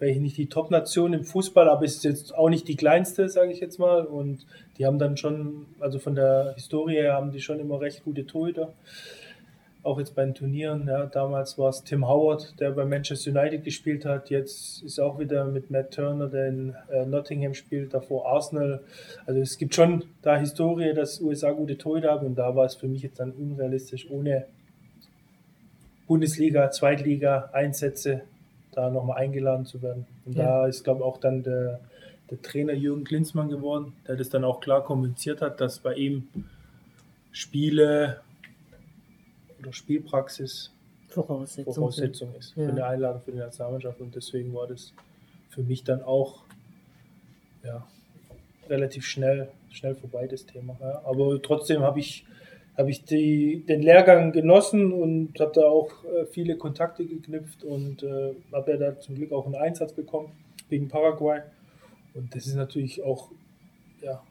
Speaker 4: vielleicht nicht die Top-Nation im Fußball, aber es ist jetzt auch nicht die kleinste, sage ich jetzt mal. Und die haben dann schon, also von der Historie her haben die schon immer recht gute Torhüter. Auch jetzt bei den Turnieren, ja, damals war es Tim Howard, der bei Manchester United gespielt hat. Jetzt ist auch wieder mit Matt Turner, der in äh, Nottingham spielt, davor Arsenal. Also es gibt schon da Historie, dass USA gute Torhüter haben und da war es für mich jetzt dann unrealistisch, ohne Bundesliga, Zweitliga, Einsätze da nochmal eingeladen zu werden. Und ja. da ist, glaube ich, auch dann der, der Trainer Jürgen Klinsmann geworden, der das dann auch klar kommuniziert hat, dass bei ihm Spiele oder Spielpraxis
Speaker 3: Voraussetzung,
Speaker 4: Voraussetzung ist ja. für eine Einladung für die Nationalmannschaft. Und deswegen war das für mich dann auch ja, relativ schnell, schnell vorbei, das Thema. Ja. Aber trotzdem habe ich habe ich die, den Lehrgang genossen und habe da auch äh, viele Kontakte geknüpft und äh, habe ja da zum Glück auch einen Einsatz bekommen gegen Paraguay. Und das ist natürlich auch ja,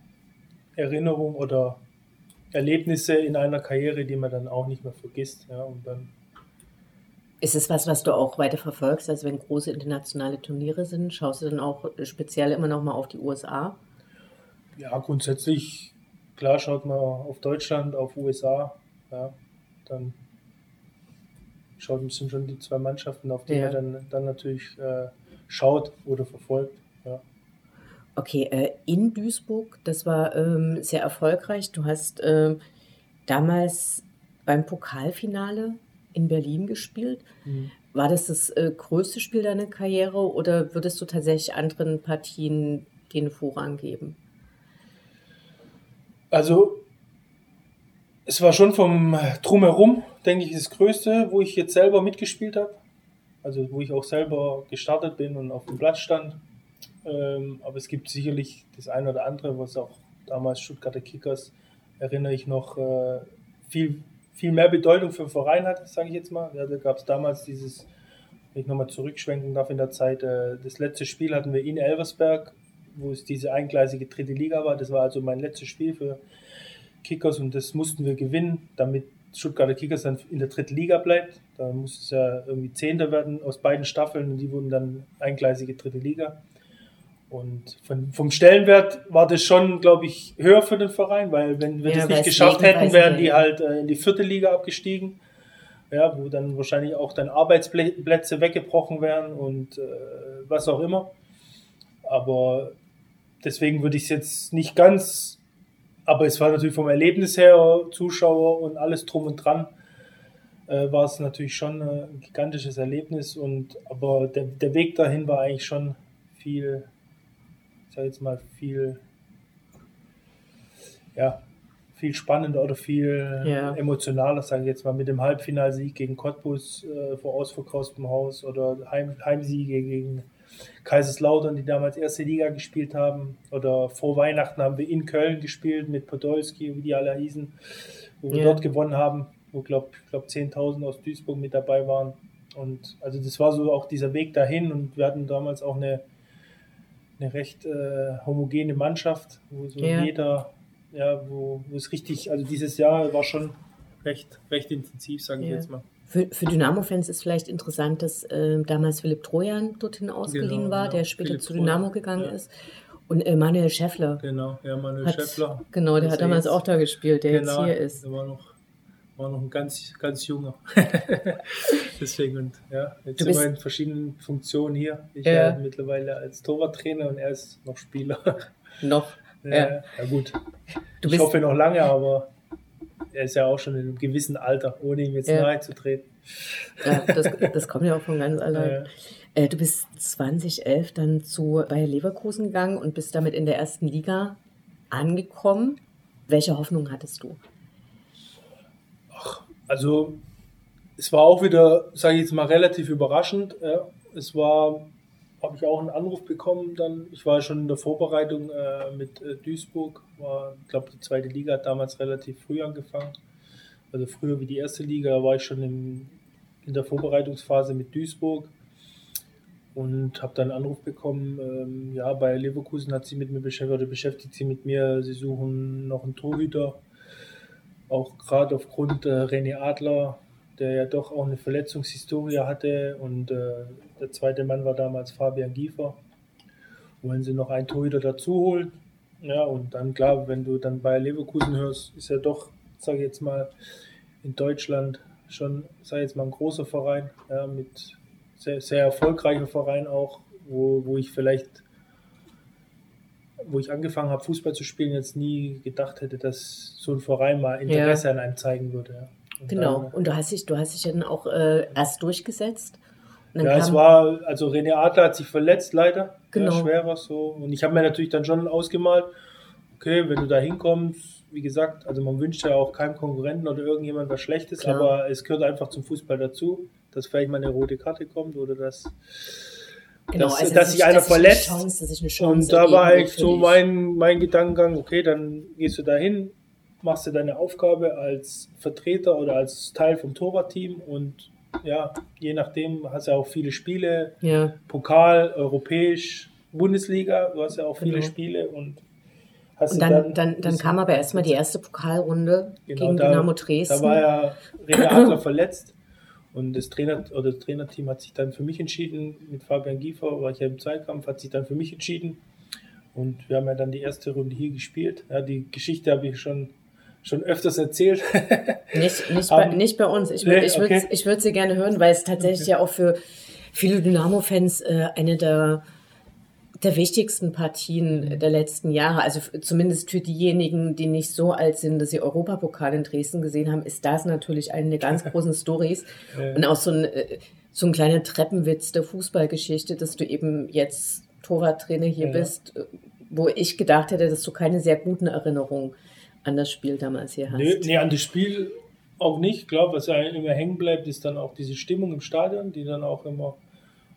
Speaker 4: Erinnerung oder Erlebnisse in einer Karriere, die man dann auch nicht mehr vergisst. Ja, und dann
Speaker 3: ist es was, was du auch weiter verfolgst? Also wenn große internationale Turniere sind, schaust du dann auch speziell immer noch mal auf die USA?
Speaker 4: Ja, grundsätzlich klar schaut man auf Deutschland, auf USA, ja, dann schaut bisschen schon die zwei Mannschaften, auf die ja. man dann, dann natürlich äh, schaut oder verfolgt. Ja.
Speaker 3: Okay, äh, in Duisburg, das war ähm, sehr erfolgreich. Du hast äh, damals beim Pokalfinale in Berlin gespielt. Mhm. War das das äh, größte Spiel deiner Karriere oder würdest du tatsächlich anderen Partien den Vorrang geben?
Speaker 4: Also, es war schon vom Drumherum, denke ich, das Größte, wo ich jetzt selber mitgespielt habe. Also, wo ich auch selber gestartet bin und auf dem Platz stand. Ähm, aber es gibt sicherlich das eine oder andere, was auch damals Stuttgarter Kickers, erinnere ich noch, äh, viel, viel mehr Bedeutung für den Verein hat, sage ich jetzt mal. Ja, da gab es damals dieses, wenn ich nochmal zurückschwenken darf in der Zeit, äh, das letzte Spiel hatten wir in Elversberg wo es diese eingleisige dritte Liga war. Das war also mein letztes Spiel für Kickers und das mussten wir gewinnen, damit Stuttgarter Kickers dann in der dritten Liga bleibt. Da muss es ja irgendwie Zehnter werden aus beiden Staffeln und die wurden dann eingleisige dritte Liga. Und von, vom Stellenwert war das schon, glaube ich, höher für den Verein, weil wenn wir ja, das nicht geschafft hätten, wären die halt äh, in die vierte Liga abgestiegen. Ja, wo dann wahrscheinlich auch dann Arbeitsplätze weggebrochen wären und äh, was auch immer. Aber deswegen würde ich es jetzt nicht ganz, aber es war natürlich vom Erlebnis her, Zuschauer und alles drum und dran, äh, war es natürlich schon ein gigantisches Erlebnis. Und aber der, der Weg dahin war eigentlich schon viel, ich sage jetzt mal, viel, ja, viel spannender oder viel ja. emotionaler, sage ich jetzt mal, mit dem Halbfinalsieg gegen Cottbus äh, vor ausverkauftem Haus oder Heim, Heimsiege gegen Kaiserslautern, die damals erste Liga gespielt haben. Oder vor Weihnachten haben wir in Köln gespielt mit Podolski, wie die alle hießen, wo wir dort gewonnen haben, wo glaube glaub 10.000 aus Duisburg mit dabei waren. Und also das war so auch dieser Weg dahin und wir hatten damals auch eine, eine recht äh, homogene Mannschaft, wo so ja. jeder, ja, wo, wo es richtig, also dieses Jahr war schon recht, recht intensiv, sage ich jetzt mal.
Speaker 3: Für, für Dynamo-Fans ist vielleicht interessant, dass äh, damals Philipp Trojan dorthin ausgeliehen genau, war, genau. der später Philipp zu Dynamo Trojan, gegangen ja. ist. Und äh, Manuel Schäffler.
Speaker 4: Genau, ja, Manuel
Speaker 3: hat,
Speaker 4: Schäffler.
Speaker 3: Genau, der hat damals jetzt, auch da gespielt, der genau, jetzt hier ist.
Speaker 4: Der war noch, war noch ein ganz, ganz junger. Deswegen, und ja, jetzt sind wir in verschiedenen Funktionen hier. Ich ja. ja mittlerweile als Torwarttrainer und er ist noch Spieler.
Speaker 3: Noch?
Speaker 4: Ja, ja. ja gut. Du ich hoffe noch lange, aber er ist ja auch schon in einem gewissen Alter, ohne ihm jetzt ja. nahe zu treten.
Speaker 3: Ja, das, das kommt ja auch von ganz allein. Ja. Äh, du bist 2011 dann zu Bayer Leverkusen gegangen und bist damit in der ersten Liga angekommen. Welche Hoffnung hattest du?
Speaker 4: Also es war auch wieder, sage ich jetzt mal, relativ überraschend. Ja. Es war habe ich auch einen Anruf bekommen dann. Ich war schon in der Vorbereitung äh, mit äh, Duisburg, war, ich glaube, die zweite Liga hat damals relativ früh angefangen. Also früher wie die erste Liga, da war ich schon im, in der Vorbereitungsphase mit Duisburg und habe dann einen Anruf bekommen, ähm, ja, bei Leverkusen hat sie mit mir beschäftigt, oder beschäftigt sie mit mir, sie suchen noch einen Torhüter, auch gerade aufgrund äh, René Adler, der ja doch auch eine Verletzungshistorie hatte. Und äh, der zweite Mann war damals Fabian Giefer. Wollen sie noch einen Torhüter dazu holen? Ja, und dann klar, wenn du dann bei Leverkusen hörst, ist ja doch, sage ich jetzt mal, in Deutschland schon, sage ich jetzt mal, ein großer Verein, ja, mit sehr, sehr erfolgreicher Verein auch, wo, wo ich vielleicht, wo ich angefangen habe, Fußball zu spielen, jetzt nie gedacht hätte, dass so ein Verein mal Interesse ja. an einem zeigen würde. Ja.
Speaker 3: Und genau, dann, und du hast dich, du hast dich dann auch äh, erst durchgesetzt.
Speaker 4: Ja, es war, also René Adler hat sich verletzt, leider. Genau. Ja, schwer war so. Und ich habe mir natürlich dann schon ausgemalt, okay, wenn du da hinkommst, wie gesagt, also man wünscht ja auch keinem Konkurrenten oder irgendjemand was Schlechtes, Klar. aber es gehört einfach zum Fußball dazu, dass vielleicht mal eine rote Karte kommt oder dass, genau, dass, also dass sich einer verletzt. Chance, und da war halt so mein, mein Gedankengang, okay, dann gehst du da hin, machst du deine Aufgabe als Vertreter oder als Teil vom Torwartteam und ja, je nachdem hast du ja auch viele Spiele, ja. Pokal, europäisch, Bundesliga, du hast ja auch viele genau. Spiele und
Speaker 3: hast und dann, dann, dann, dann kam aber erstmal die erste Pokalrunde genau, gegen da, Dynamo Dresden.
Speaker 4: Da war ja René Adler verletzt und das Trainer oder das Trainerteam hat sich dann für mich entschieden, mit Fabian Giefer war ich ja im Zweikampf, hat sich dann für mich entschieden und wir haben ja dann die erste Runde hier gespielt. Ja, die Geschichte habe ich schon schon öfters erzählt.
Speaker 3: nicht, nicht, bei, nicht bei uns. Ich, nee, ich würde okay. ich würd sie gerne hören, weil es tatsächlich okay. ja auch für viele Dynamo-Fans äh, eine der, der wichtigsten Partien der letzten Jahre, also zumindest für diejenigen, die nicht so alt sind, dass sie Europapokal in Dresden gesehen haben, ist das natürlich eine der ganz großen Stories und auch so ein, äh, so ein kleiner Treppenwitz der Fußballgeschichte, dass du eben jetzt Torwarttrainer hier ja. bist, äh, wo ich gedacht hätte, dass du keine sehr guten Erinnerungen an das Spiel damals hier hast.
Speaker 4: Nee, nee an das Spiel auch nicht. Ich glaube, was ja immer hängen bleibt, ist dann auch diese Stimmung im Stadion, die dann auch immer,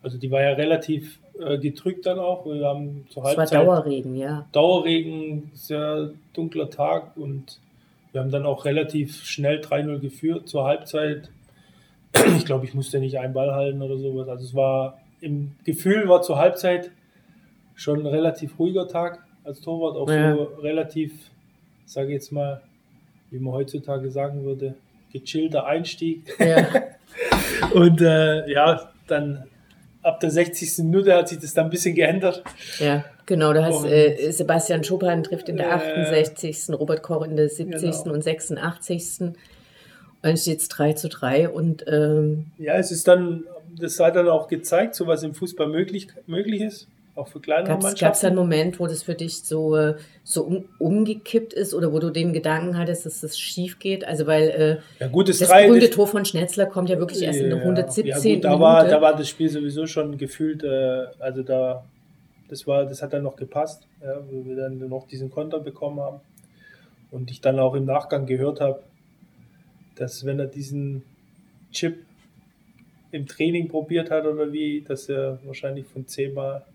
Speaker 4: also die war ja relativ äh, gedrückt dann auch. Wir haben zur Halbzeit.
Speaker 3: Es war Dauerregen, ja.
Speaker 4: Dauerregen, sehr dunkler Tag und wir haben dann auch relativ schnell 3-0 geführt zur Halbzeit. Ich glaube, ich musste nicht einen Ball halten oder sowas. Also es war im Gefühl war zur Halbzeit schon ein relativ ruhiger Tag als Torwart, auch ja. so relativ sage jetzt mal, wie man heutzutage sagen würde, gechillter Einstieg. Ja. und äh, ja, dann ab der 60. Minute hat sich das dann ein bisschen geändert.
Speaker 3: Ja, genau. Da hast äh, Sebastian Schuppan trifft in der äh, 68., Robert Koch in der 70. Genau. und 86. Und dann steht es 3 zu 3. Und, ähm,
Speaker 4: ja, es ist dann, das hat dann auch gezeigt, so was im Fußball möglich, möglich ist auch für kleinere
Speaker 3: gab's,
Speaker 4: Mannschaften.
Speaker 3: Gab es einen Moment, wo das für dich so, so um, umgekippt ist oder wo du den Gedanken hattest, dass das schief geht? Also weil äh,
Speaker 4: ja, gut, das,
Speaker 3: das berühmte Tor von Schnetzler kommt ja wirklich erst in der 117. Ja, gut,
Speaker 4: da. War, da war das Spiel sowieso schon gefühlt, äh, also da, das, war, das hat dann noch gepasst, ja, wo wir dann noch diesen Konter bekommen haben. Und ich dann auch im Nachgang gehört habe, dass wenn er diesen Chip im Training probiert hat oder wie, dass er wahrscheinlich von zehnmal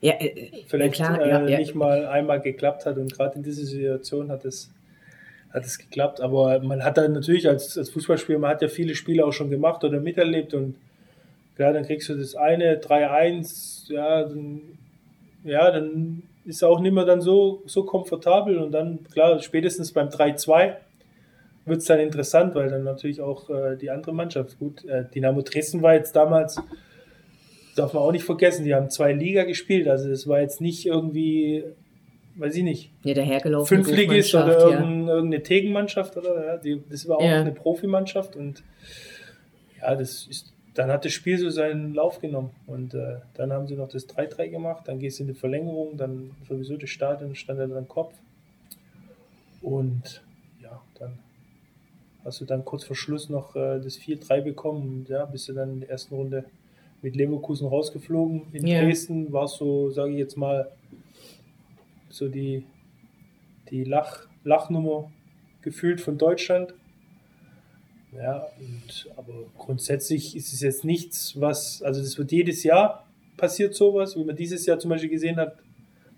Speaker 4: ja, äh, vielleicht klar, äh, ja, ja. nicht mal einmal geklappt hat. Und gerade in dieser Situation hat es, hat es geklappt. Aber man hat dann natürlich als, als Fußballspieler, man hat ja viele Spiele auch schon gemacht oder miterlebt. Und klar, dann kriegst du das eine 3-1, ja, dann, ja, dann ist auch nicht mehr dann so, so komfortabel. Und dann, klar, spätestens beim 3-2 wird es dann interessant, weil dann natürlich auch äh, die andere Mannschaft, gut, äh, Dynamo Dresden war jetzt damals darf man auch nicht vergessen, die haben zwei Liga gespielt. Also es war jetzt nicht irgendwie, weiß ich nicht,
Speaker 3: ja, dahergelaufen.
Speaker 4: Fünftligist oder ja. irgendeine Tegenmannschaft oder ja, die, das war auch ja. eine Profimannschaft und ja, das ist, dann hat das Spiel so seinen Lauf genommen und äh, dann haben sie noch das 3-3 gemacht, dann gehst du in die Verlängerung, dann sowieso das Stadion stand ja dran Kopf und ja, dann hast du dann kurz vor Schluss noch äh, das 4-3 bekommen und ja, bist du dann in der ersten Runde mit Leverkusen rausgeflogen. In yeah. Dresden war es so, sage ich jetzt mal, so die, die Lach, Lachnummer gefühlt von Deutschland. Ja, und, aber grundsätzlich ist es jetzt nichts, was, also das wird jedes Jahr passiert sowas, wie man dieses Jahr zum Beispiel gesehen hat,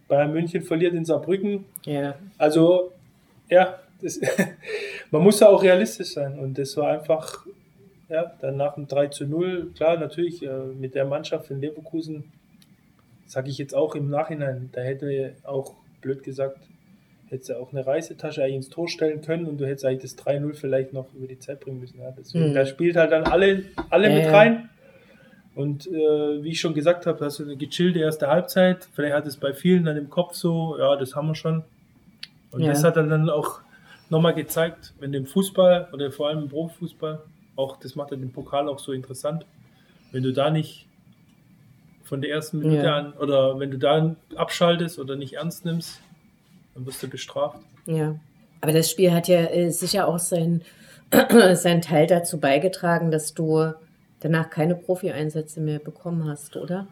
Speaker 4: Bayern München verliert in Saarbrücken.
Speaker 3: Ja.
Speaker 4: Also, ja, das, man muss ja auch realistisch sein und das war einfach ja, dann nach dem 3 zu 0, klar, natürlich äh, mit der Mannschaft in Leverkusen, sage ich jetzt auch im Nachhinein, da hätte auch, blöd gesagt, hättest du auch eine Reisetasche eigentlich ins Tor stellen können und du hättest eigentlich das 3-0 vielleicht noch über die Zeit bringen müssen. Ja. Deswegen,
Speaker 3: Mhm.
Speaker 4: da spielt halt dann alle, alle
Speaker 3: Ja,
Speaker 4: mit
Speaker 3: ja.
Speaker 4: rein. Und äh, wie ich schon gesagt habe, hast du eine gechillte erste Halbzeit. Vielleicht hat es bei vielen dann im Kopf so, ja, das haben wir schon. Und
Speaker 3: Ja.
Speaker 4: das hat dann auch nochmal gezeigt, wenn du im Fußball oder vor allem im Profifußball, auch das macht ja den Pokal auch so interessant, wenn du da nicht von der ersten Minute
Speaker 3: Ja.
Speaker 4: an oder wenn du da abschaltest oder nicht ernst nimmst, dann wirst du bestraft.
Speaker 3: Ja. Aber das Spiel hat ja äh, sicher auch sein, seinen Teil dazu beigetragen, dass du danach keine Profi-Einsätze mehr bekommen hast, oder?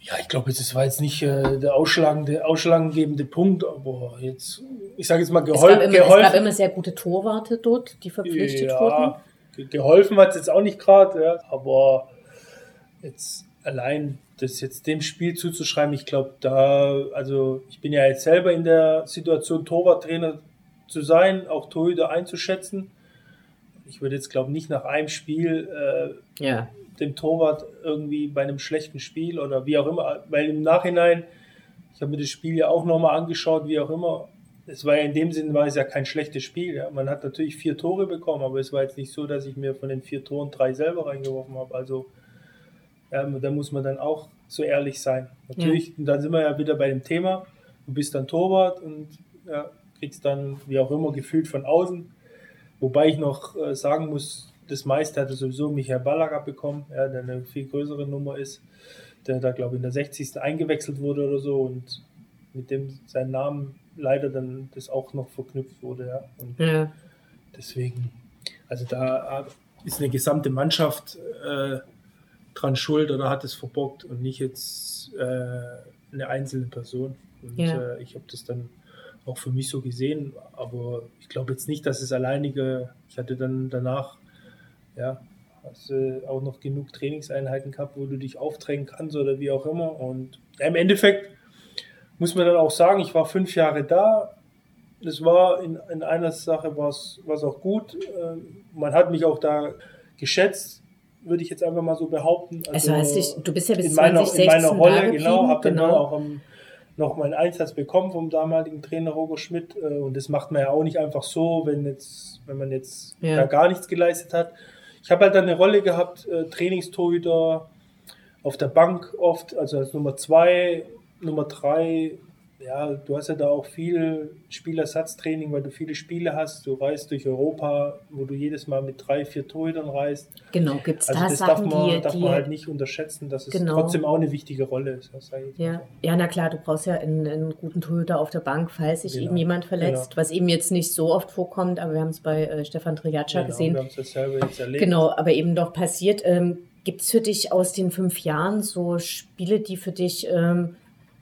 Speaker 4: Ja, ich glaube, das war jetzt nicht äh, der ausschlagende, ausschlaggebende Punkt, aber jetzt, ich sage jetzt mal,
Speaker 3: Es gab, immer, es gab
Speaker 4: geholfen.
Speaker 3: immer sehr gute Torwarte dort, die verpflichtet wurden.
Speaker 4: Ja, ge- geholfen hat es jetzt auch nicht gerade, ja, aber jetzt allein das jetzt dem Spiel zuzuschreiben, ich glaube, da, also ich bin ja jetzt selber in der Situation, Torwarttrainer zu sein, auch Torhüter einzuschätzen. Ich würde jetzt, glaube nicht nach einem Spiel äh,
Speaker 3: Ja.
Speaker 4: dem Torwart irgendwie bei einem schlechten Spiel oder wie auch immer, weil im Nachhinein, ich habe mir das Spiel ja auch nochmal angeschaut, wie auch immer, es war ja in dem Sinne war es ja kein schlechtes Spiel. Ja. Man hat natürlich vier Tore bekommen, aber es war jetzt nicht so, dass ich mir von den vier Toren drei selber reingeworfen habe. Also ja, da muss man dann auch so ehrlich sein. Natürlich, und dann sind wir ja wieder bei dem Thema, du bist dann Torwart und ja, kriegst dann, wie auch immer, gefühlt von außen. Wobei ich noch äh, sagen muss, das meiste hatte sowieso Michael Ballack abbekommen, ja, der eine viel größere Nummer ist, der da, glaube ich, in der 60. eingewechselt wurde oder so und mit dem sein Namen leider dann das auch noch verknüpft wurde. Ja. Und
Speaker 3: Ja.
Speaker 4: deswegen, also da ist eine gesamte Mannschaft äh, dran schuld oder hat es verbockt und nicht jetzt äh, eine einzelne Person. Und
Speaker 3: Ja.
Speaker 4: äh, ich habe das dann auch für mich so gesehen, aber ich glaube jetzt nicht, dass es alleinige, ich hatte dann danach, ja, hast du auch noch genug Trainingseinheiten gehabt, wo du dich aufdrängen kannst oder wie auch immer. Und im Endeffekt muss man dann auch sagen, ich war fünf Jahre da. Das war in, in einer Sache was was auch gut. Ähm, Man hat mich auch da geschätzt, würde ich jetzt einfach mal so behaupten.
Speaker 3: Also hast dich, du bist ja bis
Speaker 4: in meiner,
Speaker 3: 2016
Speaker 4: in meiner Rolle, genau, habe dann
Speaker 3: genau.
Speaker 4: auch am, noch meinen Einsatz bekommen vom damaligen Trainer Roger Schmidt. äh, Und das macht man ja auch nicht einfach so, wenn jetzt, wenn man jetzt
Speaker 3: Ja.
Speaker 4: da gar nichts geleistet hat. Ich habe halt dann eine Rolle gehabt, äh, Trainingstorhüter auf der Bank oft, also als Nummer zwei, Nummer drei. Ja, du hast ja da auch viel Spielersatztraining, weil du viele Spiele hast. Du reist durch Europa, wo du jedes Mal mit drei, vier Torhütern reist.
Speaker 3: Genau, gibt es
Speaker 4: Also
Speaker 3: da
Speaker 4: das darf
Speaker 3: Sachen,
Speaker 4: man,
Speaker 3: die,
Speaker 4: darf man halt nicht unterschätzen, dass es
Speaker 3: Genau.
Speaker 4: trotzdem auch eine wichtige Rolle ist.
Speaker 3: Ja.
Speaker 4: so.
Speaker 3: ja, na klar, du brauchst ja einen, einen guten Torhüter auf der Bank, falls sich
Speaker 4: Genau.
Speaker 3: eben jemand verletzt, was eben jetzt nicht so oft vorkommt, aber wir haben es bei äh, Stefan Trigatscha
Speaker 4: Genau,
Speaker 3: gesehen.
Speaker 4: Wir haben es ja selber jetzt erlebt.
Speaker 3: Genau, aber eben doch passiert. Ähm, Gibt es für dich aus den fünf Jahren so Spiele, die für dich ähm,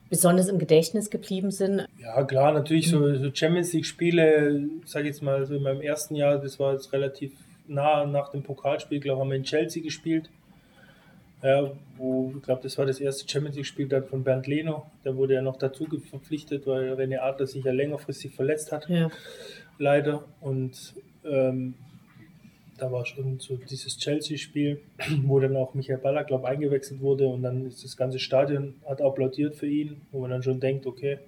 Speaker 3: besonders im Gedächtnis geblieben sind?
Speaker 4: Ja, klar, natürlich so, so Champions League-Spiele, sage ich jetzt mal, so in meinem ersten Jahr, das war jetzt relativ nah nach dem Pokalspiel, glaube ich, haben wir in Chelsea gespielt. Ja, wo, ich glaube, das war das erste Champions League-Spiel dann von Bernd Leno. Der wurde ja noch dazu verpflichtet, weil René Adler sich ja längerfristig verletzt hat.
Speaker 3: Ja,
Speaker 4: leider. Und ähm, da war schon so dieses Chelsea-Spiel, wo dann auch Michael Ballack, glaube ich, eingewechselt wurde und dann ist das ganze Stadion hat applaudiert für ihn, wo man dann schon denkt, okay,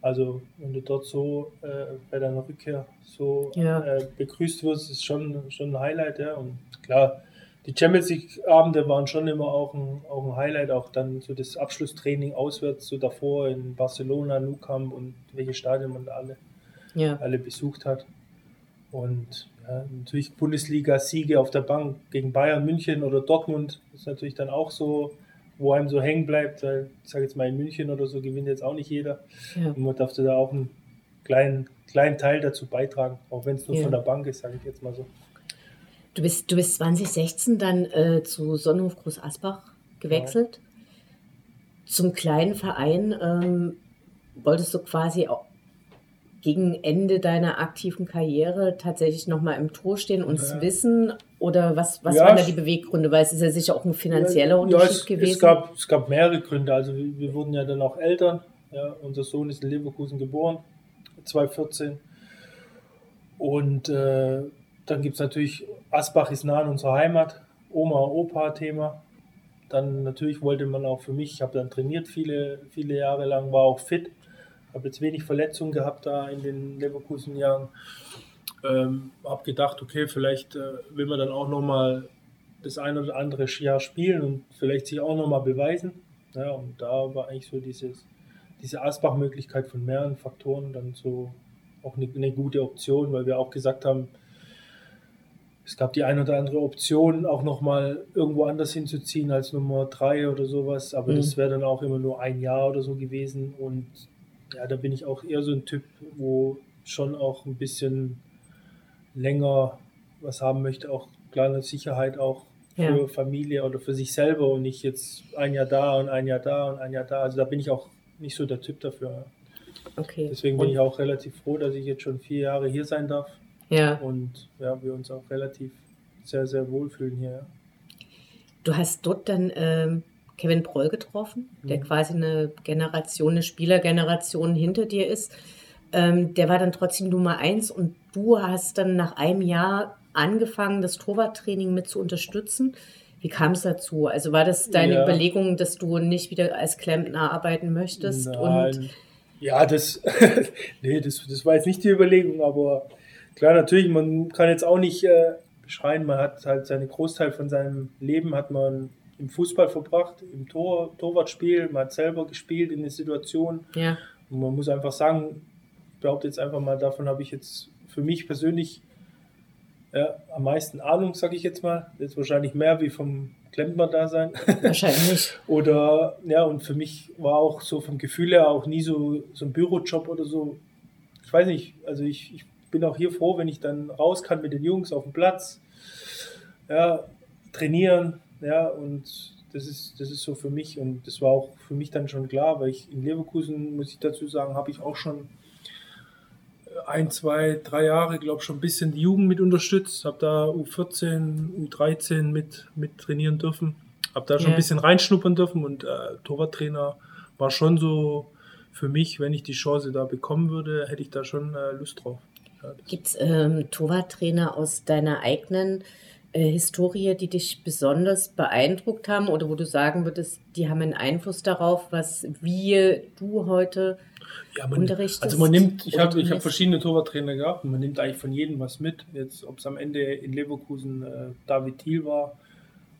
Speaker 4: also wenn du dort so äh, bei deiner Rückkehr so
Speaker 3: Ja.
Speaker 4: äh, begrüßt wirst, ist schon, schon ein Highlight, ja. Und klar, die Champions League-Abende waren schon immer auch ein, auch ein Highlight, auch dann so das Abschlusstraining auswärts, so davor in Barcelona, Nou Camp und welche Stadien man da alle
Speaker 3: ja,
Speaker 4: alle besucht hat. Und ja, natürlich Bundesliga-Siege auf der Bank gegen Bayern, München oder Dortmund ist natürlich dann auch so, wo einem so hängen bleibt. Weil, ich sage jetzt mal in München oder so gewinnt jetzt auch nicht jeder.
Speaker 3: ja.
Speaker 4: Und man darf da auch einen kleinen, kleinen Teil dazu beitragen, auch wenn es nur
Speaker 3: Ja.
Speaker 4: von der Bank ist, sage ich jetzt mal so.
Speaker 3: Du bist, du bist 2016 dann äh, zu Sonnenhof Groß Asbach gewechselt. Zum kleinen Verein ähm, wolltest du quasi auch gegen Ende deiner aktiven Karriere tatsächlich nochmal im Tor stehen und es
Speaker 4: Ja.
Speaker 3: wissen? Oder was, was
Speaker 4: Ja,
Speaker 3: waren da die Beweggründe? Weil es ist ja sicher auch ein finanzieller
Speaker 4: ja,
Speaker 3: Unterschied
Speaker 4: es,
Speaker 3: gewesen.
Speaker 4: Es gab, es gab mehrere Gründe. Also wir, wir wurden ja dann auch Eltern. Ja, unser Sohn ist in Leverkusen geboren, 2014. Und äh, dann gibt es natürlich, Asbach ist nah an unserer Heimat, Oma, Opa-Thema. Dann natürlich wollte man auch für mich, ich habe dann trainiert viele, viele Jahre lang, war auch fit, habe jetzt wenig Verletzungen gehabt da in den Leverkusen-Jahren. Ähm, habe gedacht, okay, vielleicht äh, will man dann auch nochmal das eine oder andere Jahr spielen und vielleicht sich auch nochmal beweisen. Ja, und da war eigentlich so dieses, diese Asbach-Möglichkeit von mehreren Faktoren dann so auch eine, eine, gute Option, weil wir auch gesagt haben, es gab die eine oder andere Option, auch nochmal irgendwo anders hinzuziehen als Nummer drei oder sowas, aber mhm. das wäre dann auch immer nur ein Jahr oder so gewesen und ja, da bin ich auch eher so ein Typ, wo schon auch ein bisschen länger was haben möchte, auch kleine Sicherheit auch für ja. Familie oder für sich selber und nicht jetzt ein Jahr da und ein Jahr da und ein Jahr da. Also da bin ich auch nicht so der Typ dafür. Okay. Deswegen bin ich auch relativ froh, dass ich jetzt schon vier Jahre hier sein darf. Ja. Und ja, wir uns auch relativ sehr, sehr wohlfühlen hier.
Speaker 3: Du hast dort dann ähm, Kevin Proll getroffen, der mhm. quasi eine Generation, eine Spielergeneration hinter dir ist. Ähm, der war dann trotzdem Nummer eins und du hast dann nach einem Jahr angefangen, das Torwarttraining mit zu unterstützen. Wie kam es dazu? Also war das deine ja. Überlegung, dass du nicht wieder als Klempner arbeiten möchtest?
Speaker 4: Nein. Und ja, das, nee, das, das war jetzt nicht die Überlegung, aber klar, natürlich, man kann jetzt auch nicht äh, beschreien, man hat halt seinen Großteil von seinem Leben hat man im Fußball verbracht, im Tor, Torwartspiel, man hat selber gespielt in der Situation. Ja. Und man muss einfach sagen, ich behaupte jetzt einfach mal, davon habe ich jetzt für mich persönlich ja, am meisten Ahnung, sage ich jetzt mal. Jetzt wahrscheinlich mehr wie vom Klempner-Dasein.
Speaker 3: Wahrscheinlich.
Speaker 4: oder, ja, und für mich war auch so vom Gefühl her auch nie so, so ein Bürojob oder so. Ich weiß nicht, also ich, ich bin auch hier froh, wenn ich dann raus kann mit den Jungs auf dem Platz, ja, trainieren, ja, und das ist, das ist so für mich und das war auch für mich dann schon klar, weil ich in Leverkusen, muss ich dazu sagen, habe ich auch schon ein, zwei, drei Jahre, glaube ich, schon ein bisschen die Jugend mit unterstützt. Habe da U14, U13 mit, mit trainieren dürfen. Habe da schon ja. ein bisschen reinschnuppern dürfen und äh, Torwarttrainer war schon so für mich, wenn ich die Chance da bekommen würde, hätte ich da schon äh, Lust drauf.
Speaker 3: Ja, Gibt es ähm, Torwarttrainer aus deiner eigenen äh, Historie, die dich besonders beeindruckt haben oder wo du sagen würdest, die haben einen Einfluss darauf, was wie du heute ja,
Speaker 4: man, unterrichtest? Also man nimmt, ich habe hab verschiedene Torwarttrainer gehabt und man nimmt eigentlich von jedem was mit. Jetzt, ob es am Ende in Leverkusen äh, David Thiel war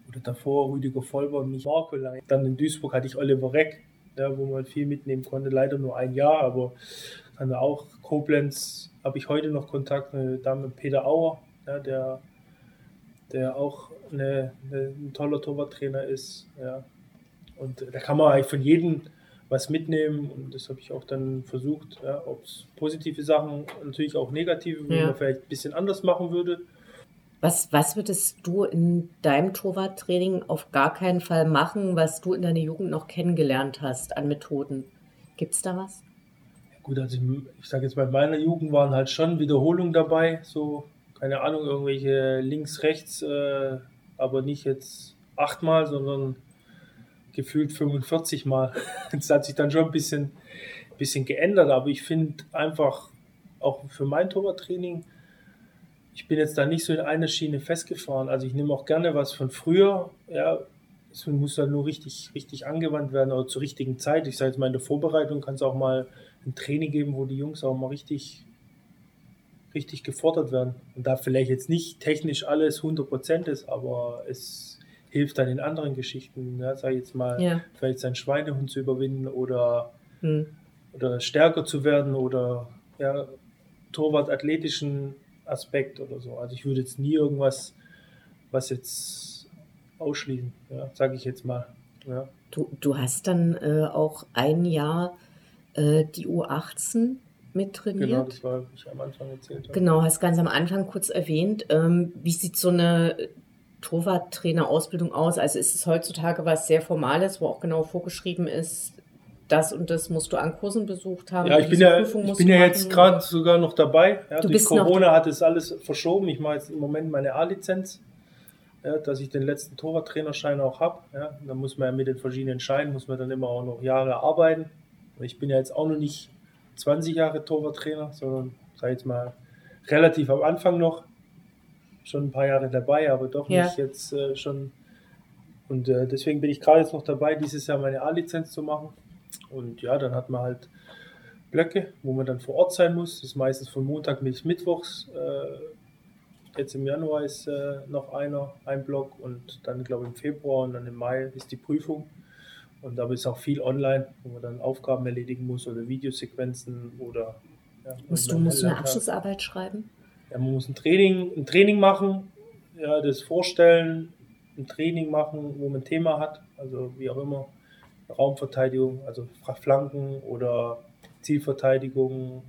Speaker 4: oder davor Rüdiger Vollber und mich Markolai. Dann in Duisburg hatte ich Oliver Reck, ja, wo man viel mitnehmen konnte. Leider nur ein Jahr, aber dann auch Koblenz habe ich heute noch Kontakt mit Peter Auer, ja, der, der auch eine, eine, ein toller Torwarttrainer ist. Ja. Und da kann man eigentlich von jedem was mitnehmen und das habe ich auch dann versucht, ja, ob es positive Sachen, natürlich auch negative, wo ja. man vielleicht ein bisschen anders machen würde.
Speaker 3: Was, was würdest du in deinem Torwarttraining auf gar keinen Fall machen, was du in deiner Jugend noch kennengelernt hast an Methoden? Gibt es da was?
Speaker 4: Ja, gut, also ich, ich sage jetzt bei meiner Jugend waren halt schon Wiederholungen dabei, so, keine Ahnung, irgendwelche links, rechts, äh, aber nicht jetzt achtmal, sondern gefühlt 45 Mal. Das hat sich dann schon ein bisschen, bisschen geändert, aber ich finde einfach auch für mein Torwarttraining, ich bin jetzt da nicht so in einer Schiene festgefahren. Also ich nehme auch gerne was von früher, ja, es muss dann nur richtig, richtig angewandt werden oder zur richtigen Zeit. Ich sage jetzt mal in der Vorbereitung kann es auch mal ein Training geben, wo die Jungs auch mal richtig, richtig gefordert werden. Und da vielleicht jetzt nicht technisch alles 100% ist, aber es hilft dann in anderen Geschichten, ja, sag ich jetzt mal, ja. vielleicht seinen Schweinehund zu überwinden oder, hm. oder stärker zu werden oder ja, Torwart-athletischen Aspekt oder so. Also ich würde jetzt nie irgendwas, was jetzt ausschließen, ja, sage ich jetzt mal. Ja.
Speaker 3: Du, du hast dann äh, auch ein Jahr äh, die U18 mit trainiert. Genau,
Speaker 4: das war, ich am Anfang erzählt
Speaker 3: habe. Genau, hast ganz am Anfang kurz erwähnt. Ähm, wie sieht so eine Torwarttrainer-Ausbildung aus? Also ist es heutzutage was sehr Formales, wo auch genau vorgeschrieben ist, das und das musst du an Kursen besucht haben?
Speaker 4: Ja, ich bin ja, ich bin ja jetzt gerade sogar noch dabei. Ja, du durch Corona hat es alles verschoben. Ich mache jetzt im Moment meine A-Lizenz, ja, dass ich den letzten Torwarttrainerschein auch habe. Ja. Da muss man ja mit den verschiedenen Scheinen, muss man dann immer auch noch Jahre arbeiten. Ich bin ja jetzt auch noch nicht 20 Jahre Torwarttrainer, sondern, sag ich jetzt mal, relativ am Anfang noch schon ein paar Jahre dabei, aber doch ja. nicht jetzt äh, schon. Und äh, deswegen bin ich gerade jetzt noch dabei, dieses Jahr meine A-Lizenz zu machen. Und ja, dann hat man halt Blöcke, wo man dann vor Ort sein muss. Das ist meistens von Montag bis Mittwochs. Äh, jetzt im Januar ist äh, noch einer, ein Block und dann glaube ich im Februar und dann im Mai ist die Prüfung. Und da ist auch viel online, wo man dann Aufgaben erledigen muss oder Videosequenzen oder.
Speaker 3: Ja, musst du musst eine Abschlussarbeit schreiben?
Speaker 4: Ja, man muss ein Training, ein Training machen, ja, das vorstellen, ein Training machen, wo man ein Thema hat, also wie auch immer, Raumverteidigung, also Flanken oder Zielverteidigung,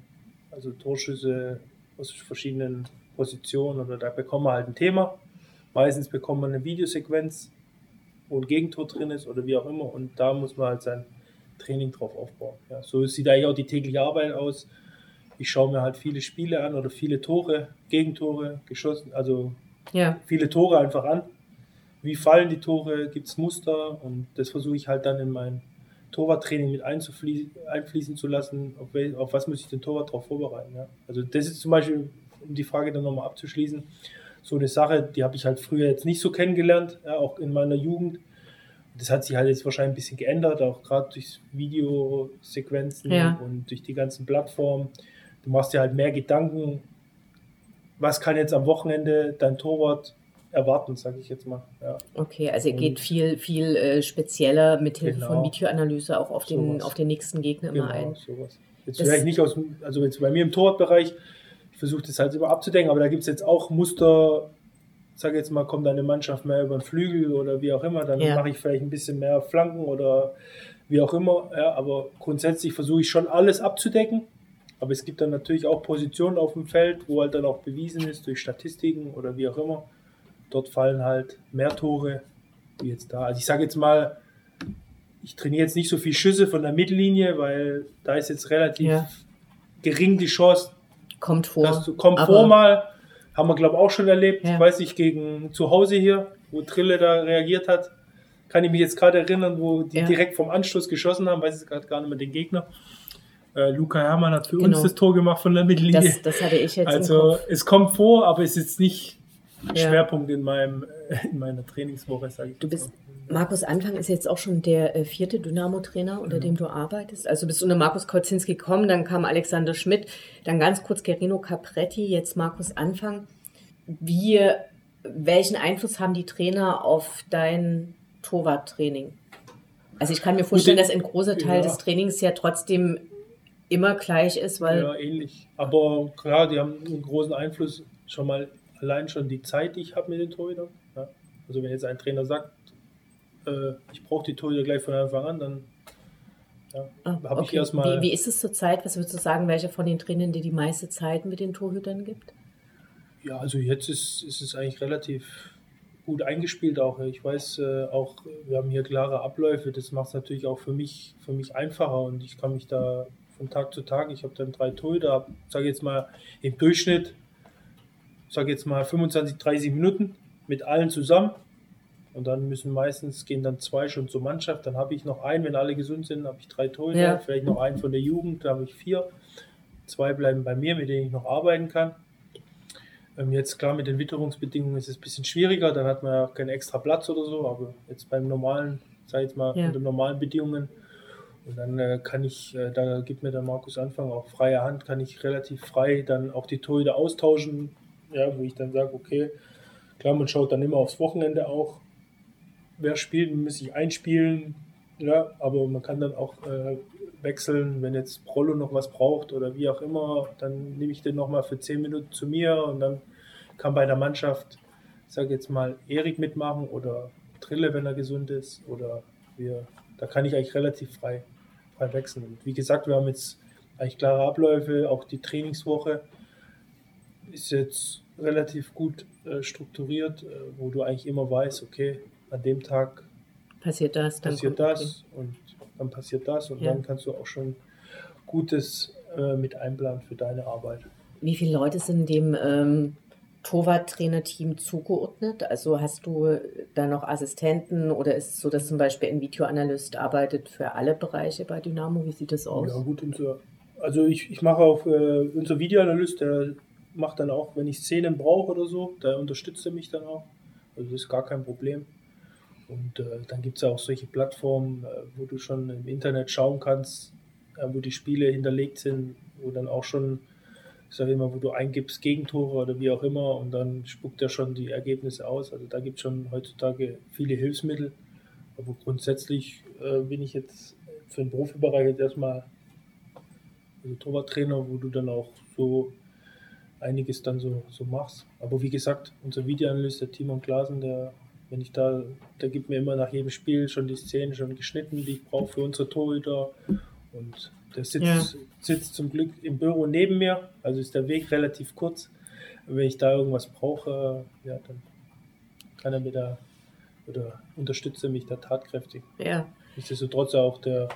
Speaker 4: also Torschüsse aus verschiedenen Positionen oder da bekommt man halt ein Thema. Meistens bekommt man eine Videosequenz, wo ein Gegentor drin ist oder wie auch immer und da muss man halt sein Training drauf aufbauen. Ja, so sieht eigentlich auch die tägliche Arbeit aus. Ich schaue mir halt viele Spiele an oder viele Tore, Gegentore, geschossen, also ja. viele Tore einfach an. Wie fallen die Tore? Gibt es Muster? Und das versuche ich halt dann in mein Torwarttraining mit einfließen zu lassen. Auf, wel, auf was muss ich den Torwart darauf vorbereiten? Ja? Also das ist zum Beispiel, um die Frage dann nochmal abzuschließen, so eine Sache, die habe ich halt früher jetzt nicht so kennengelernt, ja, auch in meiner Jugend. Das hat sich halt jetzt wahrscheinlich ein bisschen geändert, auch gerade durch Videosequenzen ja. und durch die ganzen Plattformen. Du machst dir halt mehr Gedanken, was kann jetzt am Wochenende dein Torwart erwarten, sage ich jetzt mal. Ja.
Speaker 3: Okay, also ihr geht viel, viel äh, spezieller mit Hilfe genau. von Videoanalyse auch auf den, auf den nächsten Gegner genau, immer ein.
Speaker 4: Sowas. Jetzt das vielleicht nicht aus also jetzt bei mir im Torwartbereich, ich versuche das halt immer abzudenken, aber da gibt es jetzt auch Muster, sage jetzt mal, kommt eine Mannschaft mehr über den Flügel oder wie auch immer, dann ja. mache ich vielleicht ein bisschen mehr Flanken oder wie auch immer. Ja, aber grundsätzlich versuche ich schon alles abzudecken. Aber es gibt dann natürlich auch Positionen auf dem Feld, wo halt dann auch bewiesen ist durch Statistiken oder wie auch immer. Dort fallen halt mehr Tore wie jetzt da. Also ich sage jetzt mal, ich trainiere jetzt nicht so viel Schüsse von der Mittellinie, weil da ist jetzt relativ ja. gering die Chance.
Speaker 3: Kommt vor.
Speaker 4: Dass du, kommt vor mal, haben wir glaube ich auch schon erlebt. Ja. Ich weiß nicht, gegen zu Hause hier, wo Trille da reagiert hat, kann ich mich jetzt gerade erinnern, wo die ja. direkt vom Anstoß geschossen haben, weiß ich gerade gar nicht mehr den Gegner. Äh, Luca Hermann hat für genau. uns das Tor gemacht von der Mittellinie.
Speaker 3: Das, das hatte ich jetzt.
Speaker 4: Also es kommt vor, aber es ist jetzt nicht ja. Schwerpunkt in meinem äh, in meiner Trainingswoche, sage ich.
Speaker 3: Du bist Markus Anfang ist jetzt auch schon der äh, vierte Dynamo-Trainer, unter mhm. dem du arbeitest. Also bist unter Markus Kolzinski gekommen, dann kam Alexander Schmidt, dann ganz kurz Gerino Capretti, jetzt Markus Anfang. Wie, welchen Einfluss haben die Trainer auf dein Torwarttraining? Also ich kann mir vorstellen, dass ein großer Teil ja. des Trainings ja trotzdem immer gleich ist, weil.
Speaker 4: Ja, ähnlich. Aber klar, die haben einen großen Einfluss schon mal allein schon die Zeit, die ich habe mit den Torhütern. Ja. Also wenn jetzt ein Trainer sagt, äh, ich brauche die Torhüter gleich von Anfang an, dann ja,
Speaker 3: ah, habe okay. ich erstmal. Wie, wie ist es zurzeit? Was würdest du sagen, welcher von den Trainern dir die meiste Zeit mit den Torhütern gibt?
Speaker 4: Ja, also jetzt ist, ist es eigentlich relativ gut eingespielt auch. Ich weiß äh, auch, wir haben hier klare Abläufe. Das macht es natürlich auch für mich, für mich einfacher und ich kann mich da von Tag zu Tag. Ich habe dann drei Torhüter, sage jetzt mal im Durchschnitt, sage jetzt mal 25, 30 Minuten mit allen zusammen. Und dann müssen meistens gehen dann zwei schon zur Mannschaft. Dann habe ich noch einen, wenn alle gesund sind, habe ich drei Torhüter, ja. vielleicht noch einen von der Jugend, da habe ich vier. Zwei bleiben bei mir, mit denen ich noch arbeiten kann. Ähm, jetzt klar, mit den Witterungsbedingungen ist es ein bisschen schwieriger, dann hat man ja keinen extra Platz oder so, aber jetzt beim normalen, sag ich jetzt mal, ja. unter normalen Bedingungen und dann äh, kann ich, äh, da gibt mir der Markus Anfang auch freie Hand, kann ich relativ frei dann auch die Torhüter austauschen, ja, wo ich dann sage, okay, klar, man schaut dann immer aufs Wochenende auch, wer spielt, muss sich einspielen, ja, aber man kann dann auch äh, wechseln, wenn jetzt Prollo noch was braucht oder wie auch immer, dann nehme ich den nochmal für 10 Minuten zu mir und dann kann bei der Mannschaft, sage jetzt mal, Erik mitmachen oder Trille, wenn er gesund ist oder wir, da kann ich eigentlich relativ frei frei wechseln. Und wie gesagt, wir haben jetzt eigentlich klare Abläufe, auch die Trainingswoche ist jetzt relativ gut äh, strukturiert, äh, wo du eigentlich immer weißt, okay, an dem Tag
Speaker 3: passiert das,
Speaker 4: dann passiert das okay. und dann passiert das und ja. dann kannst du auch schon Gutes äh, mit einplanen für deine Arbeit.
Speaker 3: Wie viele Leute sind dem ähm, Torwarttrainerteam zugeordnet? Also hast du da noch Assistenten oder ist es so, dass zum Beispiel ein Videoanalyst arbeitet für alle Bereiche bei Dynamo? Wie sieht das aus?
Speaker 4: Ja gut, unser, also ich, ich mache auch, äh, unser Videoanalyst, der macht dann auch, wenn ich Szenen brauche oder so, der unterstützt er mich dann auch. Also das ist gar kein Problem. Und äh, dann gibt es ja auch solche Plattformen, äh, wo du schon im Internet schauen kannst, ja, wo die Spiele hinterlegt sind, wo dann auch schon, ich sage immer, wo du eingibst Gegentore oder wie auch immer und dann spuckt er schon die Ergebnisse aus. Also da gibt es schon heutzutage viele Hilfsmittel. Aber grundsätzlich äh, bin ich jetzt für den Profibereich jetzt erstmal also Torwarttrainer, wo du dann auch so einiges dann so, so machst. Aber wie gesagt, unser Videoanalyst, der Timon Glasen, der, wenn ich da, der gibt mir immer nach jedem Spiel schon die Szenen schon geschnitten, die ich brauche für unsere Torhüter. Und der sitzt, ja. sitzt zum Glück im Büro neben mir, also ist der Weg relativ kurz. Wenn ich da irgendwas brauche, ja, dann kann er mir da oder unterstützt er mich da tatkräftig.
Speaker 3: Ja.
Speaker 4: Nichtsdestotrotz auch der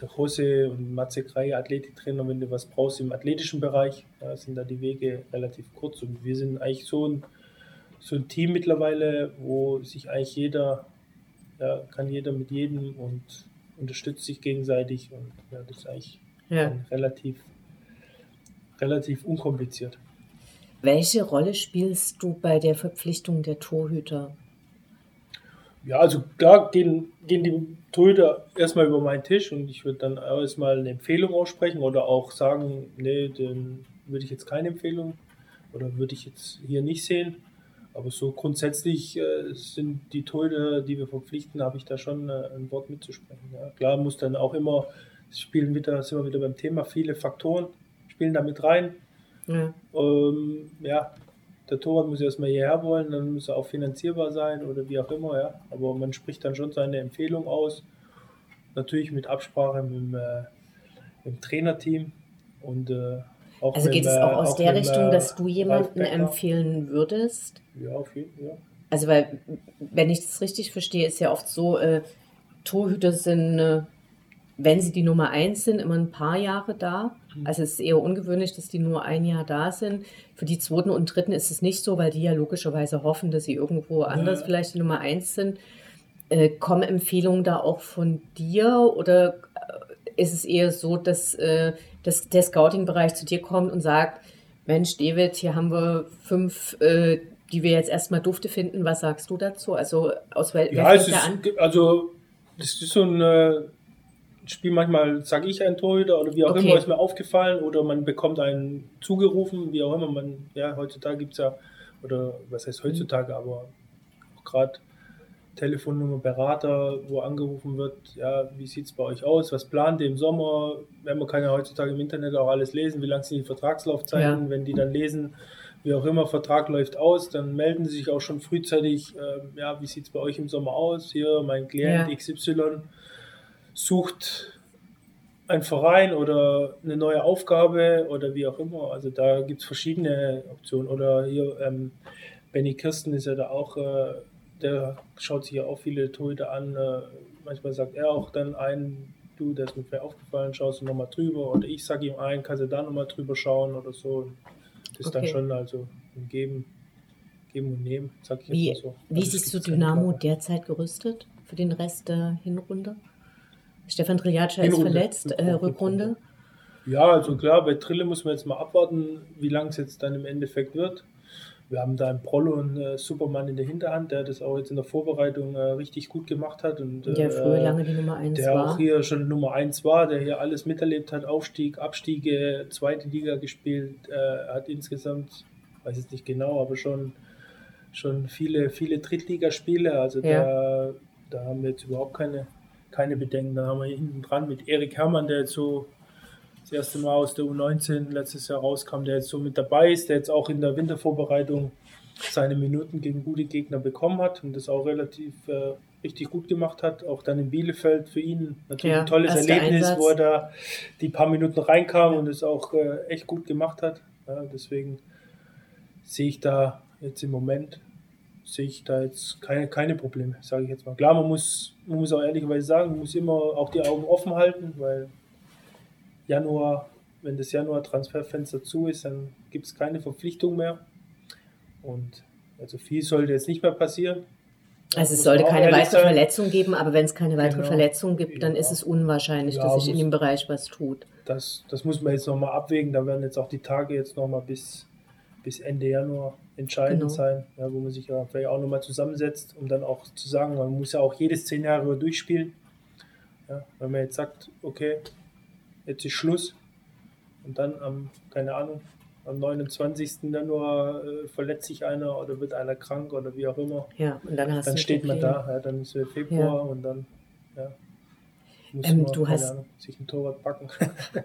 Speaker 4: der Jose und Matze Krei, Athletiktrainer, wenn du was brauchst im athletischen Bereich, da sind da die Wege relativ kurz. Und wir sind eigentlich so ein, so ein Team mittlerweile, wo sich eigentlich jeder, ja, kann jeder mit jedem und unterstützt sich gegenseitig. Und ja, das ist eigentlich ja. relativ, relativ unkompliziert.
Speaker 3: Welche Rolle spielst du bei der Verpflichtung der Torhüter?
Speaker 4: Ja, also klar gehen, gehen die Torhüter erstmal über meinen Tisch und ich würde dann erstmal eine Empfehlung aussprechen oder auch sagen, nee, dann würde ich jetzt keine Empfehlung oder würde ich jetzt hier nicht sehen. Aber so grundsätzlich äh, sind die Torhüter, die wir verpflichten, habe ich da schon äh, ein Wort mitzusprechen. Ja. Klar muss dann auch immer, spielen wieder, sind wir wieder beim Thema, viele Faktoren spielen da mit rein. Ja. Ähm, ja, der Torwart muss erstmal hierher wollen, dann muss er auch finanzierbar sein oder wie auch immer, ja. Aber man spricht dann schon seine Empfehlung aus. Natürlich mit Absprache mit dem, äh, mit dem Trainerteam und äh,
Speaker 3: auch Also geht es auch aus auch der Richtung, dass du jemanden empfehlen würdest?
Speaker 4: Ja, auf jeden Fall, ja.
Speaker 3: Also weil, wenn ich das richtig verstehe, ist ja oft so, äh, Torhüter sind äh, wenn sie die Nummer eins sind, immer ein paar Jahre da. Mhm. Also es ist eher ungewöhnlich, dass die nur ein Jahr da sind. Für die zweiten und dritten ist es nicht so, weil die ja logischerweise hoffen, dass sie irgendwo anders ja. vielleicht die Nummer eins sind. Äh, kommen Empfehlungen da auch von dir oder äh, ist es eher so, dass, äh, dass der Scouting-Bereich zu dir kommt und sagt, Mensch, David, hier haben wir fünf, äh, die wir jetzt erstmal dufte finden. Was sagst du dazu? Also aus wel
Speaker 4: ja, es ist, Also das ist so ein Spiel manchmal sage ich ein Torhüter oder wie auch okay. immer, ist mir aufgefallen oder man bekommt einen zugerufen, wie auch immer. Man, ja, heutzutage gibt es ja, oder was heißt heutzutage, aber auch gerade Telefonnummer, Berater, wo angerufen wird, ja, wie sieht es bei euch aus, was plant ihr im Sommer? Wenn man kann ja heutzutage im Internet auch alles lesen, wie lang sind die Vertragslaufzeiten, ja. wenn die dann lesen, wie auch immer, Vertrag läuft aus, dann melden sie sich auch schon frühzeitig, äh, ja, wie sieht es bei euch im Sommer aus? Hier, mein Klient ja. XY sucht ein Verein oder eine neue Aufgabe oder wie auch immer. Also da gibt es verschiedene Optionen. Oder hier, ähm, Benny Kirsten ist ja da auch, äh, der schaut sich ja auch viele Torhüter an. Äh, manchmal sagt er auch dann ein, du, der ist mir vielleicht aufgefallen, schaust du nochmal drüber. Oder ich sage ihm ein, kannst du da nochmal drüber schauen oder so. Das ist okay. dann schon also ein Geben, Geben und Nehmen, sag ich
Speaker 3: wie,
Speaker 4: jetzt so.
Speaker 3: Wie also siehst du Dynamo derzeit gerüstet für den Rest der Hinrunde? Stefan Triljatscha ist verletzt, äh, Rückrunde.
Speaker 4: Ja, also klar, bei Trille muss man jetzt mal abwarten, wie lang es jetzt dann im Endeffekt wird. Wir haben da einen Prollo und äh, Superman in der Hinterhand, der das auch jetzt in der Vorbereitung äh, richtig gut gemacht hat. Und,
Speaker 3: der früher äh, lange die Nummer 1
Speaker 4: war.
Speaker 3: Der
Speaker 4: auch hier schon Nummer 1 war, der hier alles miterlebt hat, Aufstieg, Abstiege, zweite Liga gespielt, äh, hat insgesamt, weiß jetzt nicht genau, aber schon, schon viele, viele Drittligaspiele. Also ja. der, da haben wir jetzt überhaupt keine, keine Bedenken. Dann haben wir hinten dran mit Erik Herrmann, der jetzt so das erste Mal aus der U19 letztes Jahr rauskam, der jetzt so mit dabei ist, der jetzt auch in der Wintervorbereitung seine Minuten gegen gute Gegner bekommen hat und das auch relativ äh, richtig gut gemacht hat. Auch dann in Bielefeld für ihn natürlich ja, ein tolles Erlebnis, Einsatz. wo er da die paar Minuten reinkam und es auch äh, echt gut gemacht hat. Ja, deswegen sehe ich da jetzt im Moment sehe ich da jetzt keine, keine Probleme, sage ich jetzt mal. Klar, man muss, man muss auch ehrlicherweise sagen, man muss immer auch die Augen offen halten, weil Januar, wenn das Januar-Transferfenster zu ist, dann gibt es keine Verpflichtung mehr. Und also viel sollte jetzt nicht mehr passieren.
Speaker 3: Also es sollte keine weitere sein. Verletzung geben, aber wenn es keine weitere genau. Verletzung gibt, dann ja. ist es unwahrscheinlich, ja, dass sich in dem Bereich was tut.
Speaker 4: Das, das muss man jetzt nochmal abwägen. Da werden jetzt auch die Tage jetzt nochmal bis, bis Ende Januar entscheidend genau. sein, ja, wo man sich ja vielleicht auch nochmal zusammensetzt, um dann auch zu sagen, man muss ja auch jedes Szenario durchspielen. Wenn man jetzt sagt, okay, jetzt ist Schluss. Und dann am, keine Ahnung, am 29. Januar äh, verletzt sich einer oder wird einer krank oder wie auch immer.
Speaker 3: Ja, und dann hast
Speaker 4: dann steht man da, ja, dann ist es Februar
Speaker 3: Ja.
Speaker 4: und dann ja, muss
Speaker 3: Ähm,
Speaker 4: man
Speaker 3: du hast-
Speaker 4: Ahnung, sich ein Torwart packen.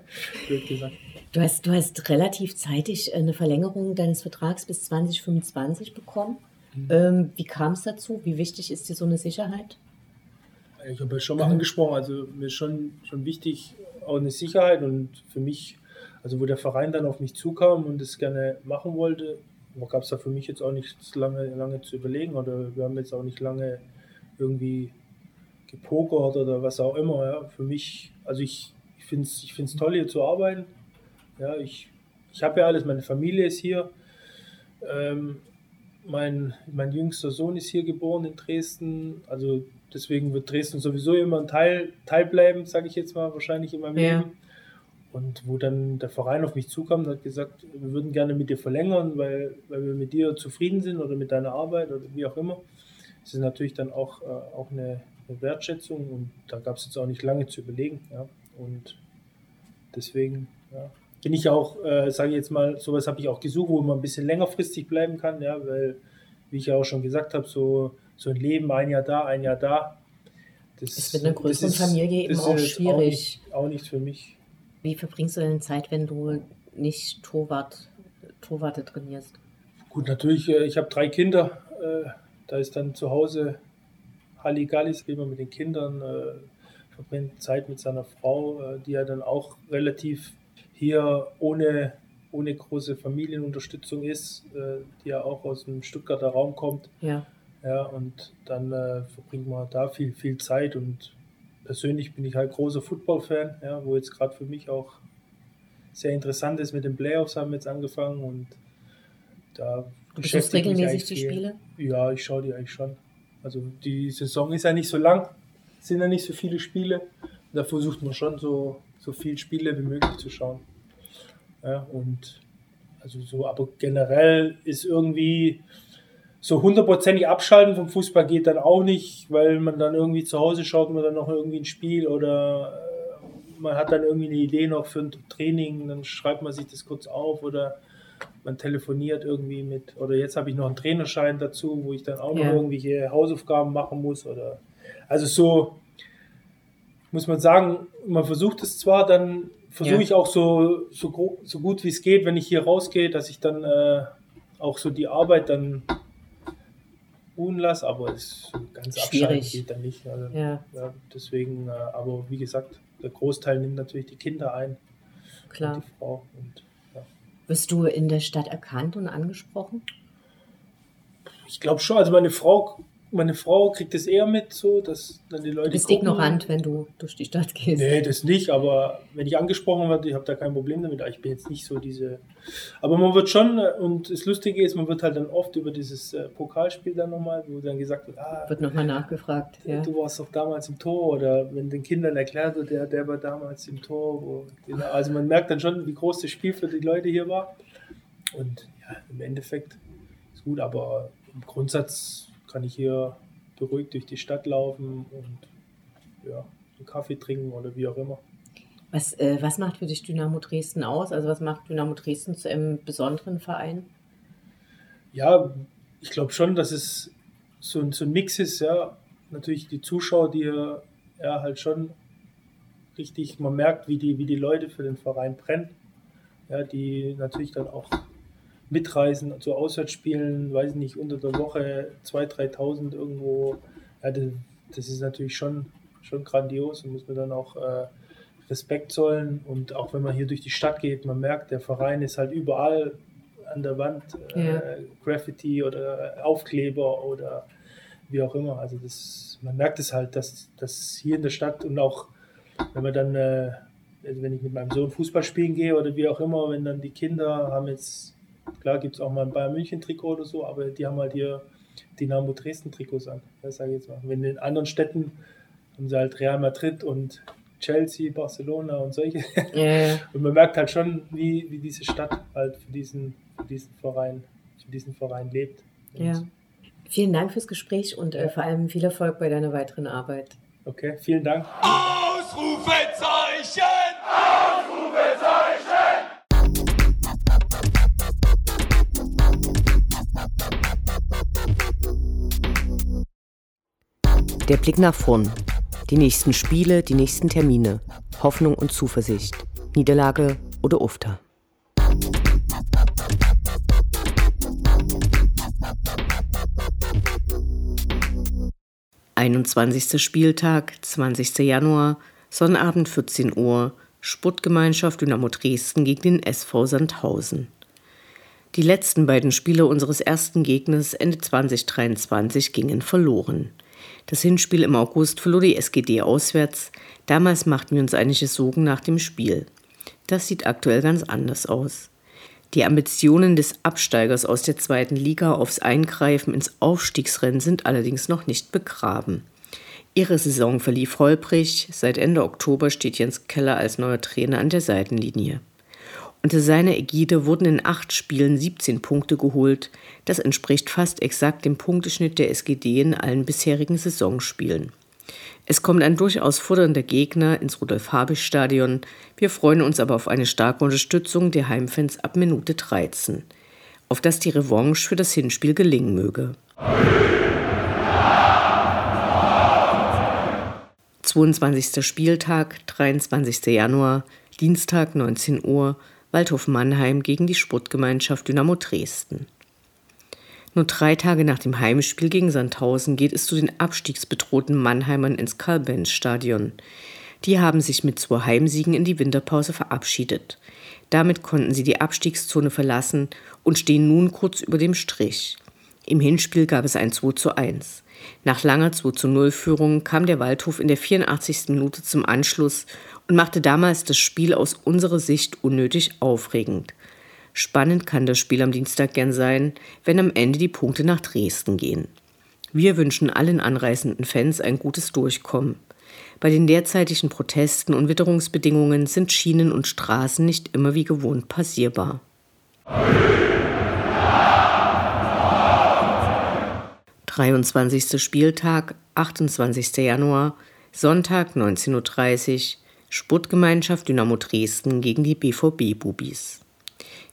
Speaker 3: Du hast, du hast relativ zeitig eine Verlängerung deines Vertrags bis 2025 bekommen.
Speaker 4: Mhm.
Speaker 3: Ähm, wie kam es dazu? Wie wichtig ist dir so eine Sicherheit?
Speaker 4: Ich habe ja schon mal angesprochen, also mir ist schon, schon wichtig, auch eine Sicherheit und für mich, also wo der Verein dann auf mich zukam und es gerne machen wollte, gab es da für mich jetzt auch nicht lange, lange zu überlegen oder wir haben jetzt auch nicht lange irgendwie gepokert oder was auch immer. Ja. Für mich, also ich, ich finde es ich find's toll hier zu arbeiten. Ja, ich ich habe ja alles, meine Familie ist hier. Ähm, mein, mein jüngster Sohn ist hier geboren in Dresden. Also deswegen wird Dresden sowieso immer ein Teil, Teil bleiben, sage ich jetzt mal, wahrscheinlich in meinem
Speaker 3: Ja.
Speaker 4: Leben. Und wo dann der Verein auf mich zukam und hat gesagt, wir würden gerne mit dir verlängern, weil, weil wir mit dir zufrieden sind oder mit deiner Arbeit oder wie auch immer. Das ist natürlich dann auch, äh, auch eine, eine Wertschätzung und da gab es jetzt auch nicht lange zu überlegen. Ja. Und deswegen ja, bin ich auch, äh, sage ich jetzt mal, sowas habe ich auch gesucht, wo man ein bisschen längerfristig bleiben kann, ja, weil, wie ich ja auch schon gesagt habe, so, so ein Leben, ein Jahr da, ein Jahr da, das
Speaker 3: Ist mit einer größeren Familie eben auch schwierig.
Speaker 4: Auch nicht, auch nicht für mich.
Speaker 3: Wie verbringst du deine Zeit, wenn du nicht Torwart, Torwarte trainierst?
Speaker 4: Gut, natürlich, äh, ich habe drei Kinder. äh, Da ist dann zu Hause Halligalli, spielt man mit den Kindern, äh, verbringt Zeit mit seiner Frau, die ja dann auch relativ hier ohne, ohne große Familienunterstützung ist, die ja auch aus dem Stuttgarter Raum kommt.
Speaker 3: Ja.
Speaker 4: Ja, und dann äh, verbringt man da viel, viel Zeit und persönlich bin ich halt großer Football-Fan, ja, wo jetzt gerade für mich auch sehr interessant ist. Mit den Playoffs haben wir jetzt angefangen und da
Speaker 3: Du
Speaker 4: mich
Speaker 3: regelmäßig die
Speaker 4: viel.
Speaker 3: Spiele?
Speaker 4: Ja, ich schaue die eigentlich schon. Also die Saison ist ja nicht so lang, es sind ja nicht so viele Spiele. Da versucht man schon so, so viele Spiele wie möglich zu schauen. Ja, und also so, aber generell ist irgendwie so hundertprozentig abschalten vom Fußball geht dann auch nicht, weil man dann irgendwie zu Hause schaut man dann noch irgendwie ein Spiel oder äh, man hat dann irgendwie eine Idee noch für ein Training, dann schreibt man sich das kurz auf oder man telefoniert irgendwie mit, oder jetzt habe ich noch einen Trainerschein dazu, wo ich dann auch noch
Speaker 3: Ja.
Speaker 4: irgendwelche Hausaufgaben machen muss oder also so muss man sagen, man versucht es zwar, dann versuche
Speaker 3: Ja.
Speaker 4: ich auch so, so, so gut wie es geht, wenn ich hier rausgehe, dass ich dann äh, auch so die Arbeit dann ruhen lasse, aber es ganz abschalten geht dann nicht. Also,
Speaker 3: Ja,
Speaker 4: ja, deswegen, äh, aber wie gesagt, der Großteil nimmt natürlich die Kinder ein
Speaker 3: klar.
Speaker 4: und die Frau. Und ja.
Speaker 3: Wirst du in der Stadt erkannt und angesprochen?
Speaker 4: Ich glaube schon, also meine Frau, meine Frau kriegt es eher mit, so, dass dann die Leute.
Speaker 3: Du bist
Speaker 4: gucken.
Speaker 3: ignorant, wenn du durch die Stadt gehst.
Speaker 4: Nee, das nicht, aber wenn ich angesprochen werde, ich habe da kein Problem damit. Ich bin jetzt nicht so diese. Aber man wird schon, äh, und das Lustige ist, man wird halt dann oft über dieses äh, Pokalspiel dann nochmal, wo dann gesagt wird, ah,
Speaker 3: Wird nochmal nachgefragt. Ja.
Speaker 4: du warst doch damals im Tor oder wenn den Kindern erklärt wird, der, der war damals im Tor. Wo, genau, also man merkt dann schon, wie groß das Spiel für die Leute hier war. Und ja, im Endeffekt ist gut, aber im Grundsatz kann ich hier beruhigt durch die Stadt laufen und ja, einen Kaffee trinken oder wie auch immer.
Speaker 3: Was, äh, was macht für dich Dynamo Dresden aus? Also was macht Dynamo Dresden zu einem besonderen Verein?
Speaker 4: Ja, ich glaube schon, dass es so ein, so ein Mix ist, ja. Natürlich die Zuschauer, die hier ja halt schon richtig, man merkt, wie die, wie die Leute für den Verein brennen. Ja, die natürlich dann auch mitreisen zu Auswärtsspielen, weiß ich nicht, unter der Woche 2.000, 3.000 irgendwo. Ja, das, das ist natürlich schon, schon grandios und muss man dann auch äh, Respekt zollen. Und auch wenn man hier durch die Stadt geht, man merkt, der Verein ist halt überall an der Wand, äh,
Speaker 3: Ja.
Speaker 4: Graffiti oder Aufkleber oder wie auch immer. Also das, man merkt es halt, dass, dass hier in der Stadt und auch wenn man dann, äh, also wenn ich mit meinem Sohn Fußball spielen gehe oder wie auch immer, wenn dann die Kinder haben jetzt, klar gibt es auch mal ein Bayern München Trikot oder so, aber die haben halt hier Dynamo Dresden Trikots an. Das sage ich jetzt mal. Wenn in anderen Städten haben sie halt Real Madrid und Chelsea, Barcelona und solche.
Speaker 3: Ja.
Speaker 4: Und man merkt halt schon, wie, wie diese Stadt halt für diesen, für diesen Verein, für diesen Verein lebt. Und
Speaker 3: ja. Vielen Dank fürs Gespräch und äh, vor allem viel Erfolg bei deiner weiteren Arbeit.
Speaker 4: Okay, vielen Dank.
Speaker 5: Ausrufezeichen!
Speaker 6: Der Blick nach vorn. Die nächsten Spiele, die nächsten Termine. Hoffnung und Zuversicht. Niederlage oder Ufter. 21. Spieltag, 20. Januar, Sonnabend 14 Uhr, Sportgemeinschaft Dynamo Dresden gegen den SV Sandhausen. Die letzten beiden Spiele unseres ersten Gegners Ende 2023 gingen verloren. Das Hinspiel im August verlor die SGD auswärts. Damals machten wir uns einige Sorgen nach dem Spiel. Das sieht aktuell ganz anders aus. Die Ambitionen des Absteigers aus der zweiten Liga aufs Eingreifen ins Aufstiegsrennen sind allerdings noch nicht begraben. Ihre Saison verlief holprig. Seit Ende Oktober steht Jens Keller als neuer Trainer an der Seitenlinie. Unter seiner Ägide wurden in acht Spielen 17 Punkte geholt. Das entspricht fast exakt dem Punkteschnitt der SGD in allen bisherigen Saisonspielen. Es kommt ein durchaus fordernder Gegner ins Rudolf-Habich-Stadion. Wir freuen uns aber auf eine starke Unterstützung der Heimfans ab Minute 13. Auf dass die Revanche für das Hinspiel gelingen möge. 22. Spieltag, 23. Januar, Dienstag 19 Uhr, Waldhof Mannheim gegen die Sportgemeinschaft Dynamo Dresden. Nur drei Tage nach dem Heimspiel gegen Sandhausen geht es zu den abstiegsbedrohten Mannheimern ins Karl-Benz-Stadion. Die haben sich mit zwei Heimsiegen in die Winterpause verabschiedet. Damit konnten sie die Abstiegszone verlassen und stehen nun kurz über dem Strich. Im Hinspiel gab es ein 2 zu 1. Nach langer 2 zu 0 Führung kam der Waldhof in der 84. Minute zum Anschluss und machte damals das Spiel aus unserer Sicht unnötig aufregend. Spannend kann das Spiel am Dienstag gern sein, wenn am Ende die Punkte nach Dresden gehen. Wir wünschen allen anreisenden Fans ein gutes Durchkommen. Bei den derzeitigen Protesten und Witterungsbedingungen sind Schienen und Straßen nicht immer wie gewohnt passierbar. 23. Spieltag, 28. Januar, Sonntag 19.30 Uhr, Sportgemeinschaft Dynamo Dresden gegen die BVB-Bubis.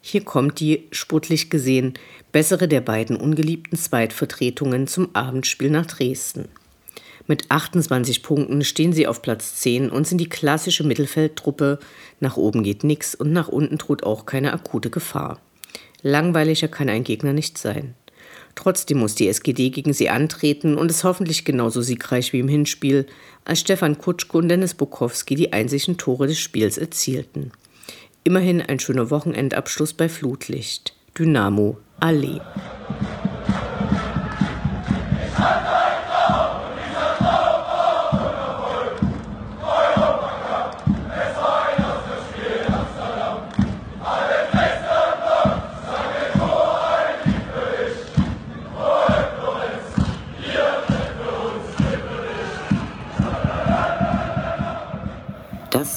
Speaker 6: Hier kommt die, sportlich gesehen, bessere der beiden ungeliebten Zweitvertretungen zum Abendspiel nach Dresden. Mit 28 Punkten stehen sie auf Platz 10 und sind die klassische Mittelfeldtruppe. Nach oben geht nix und nach unten droht auch keine akute Gefahr. Langweiliger kann ein Gegner nicht sein. Trotzdem muss die SGD gegen sie antreten und es hoffentlich genauso siegreich wie im Hinspiel, als Stefan Kutschko und Dennis Bukowski die einzigen Tore des Spiels erzielten. Immerhin ein schöner Wochenendabschluss bei Flutlicht. Dynamo Allee.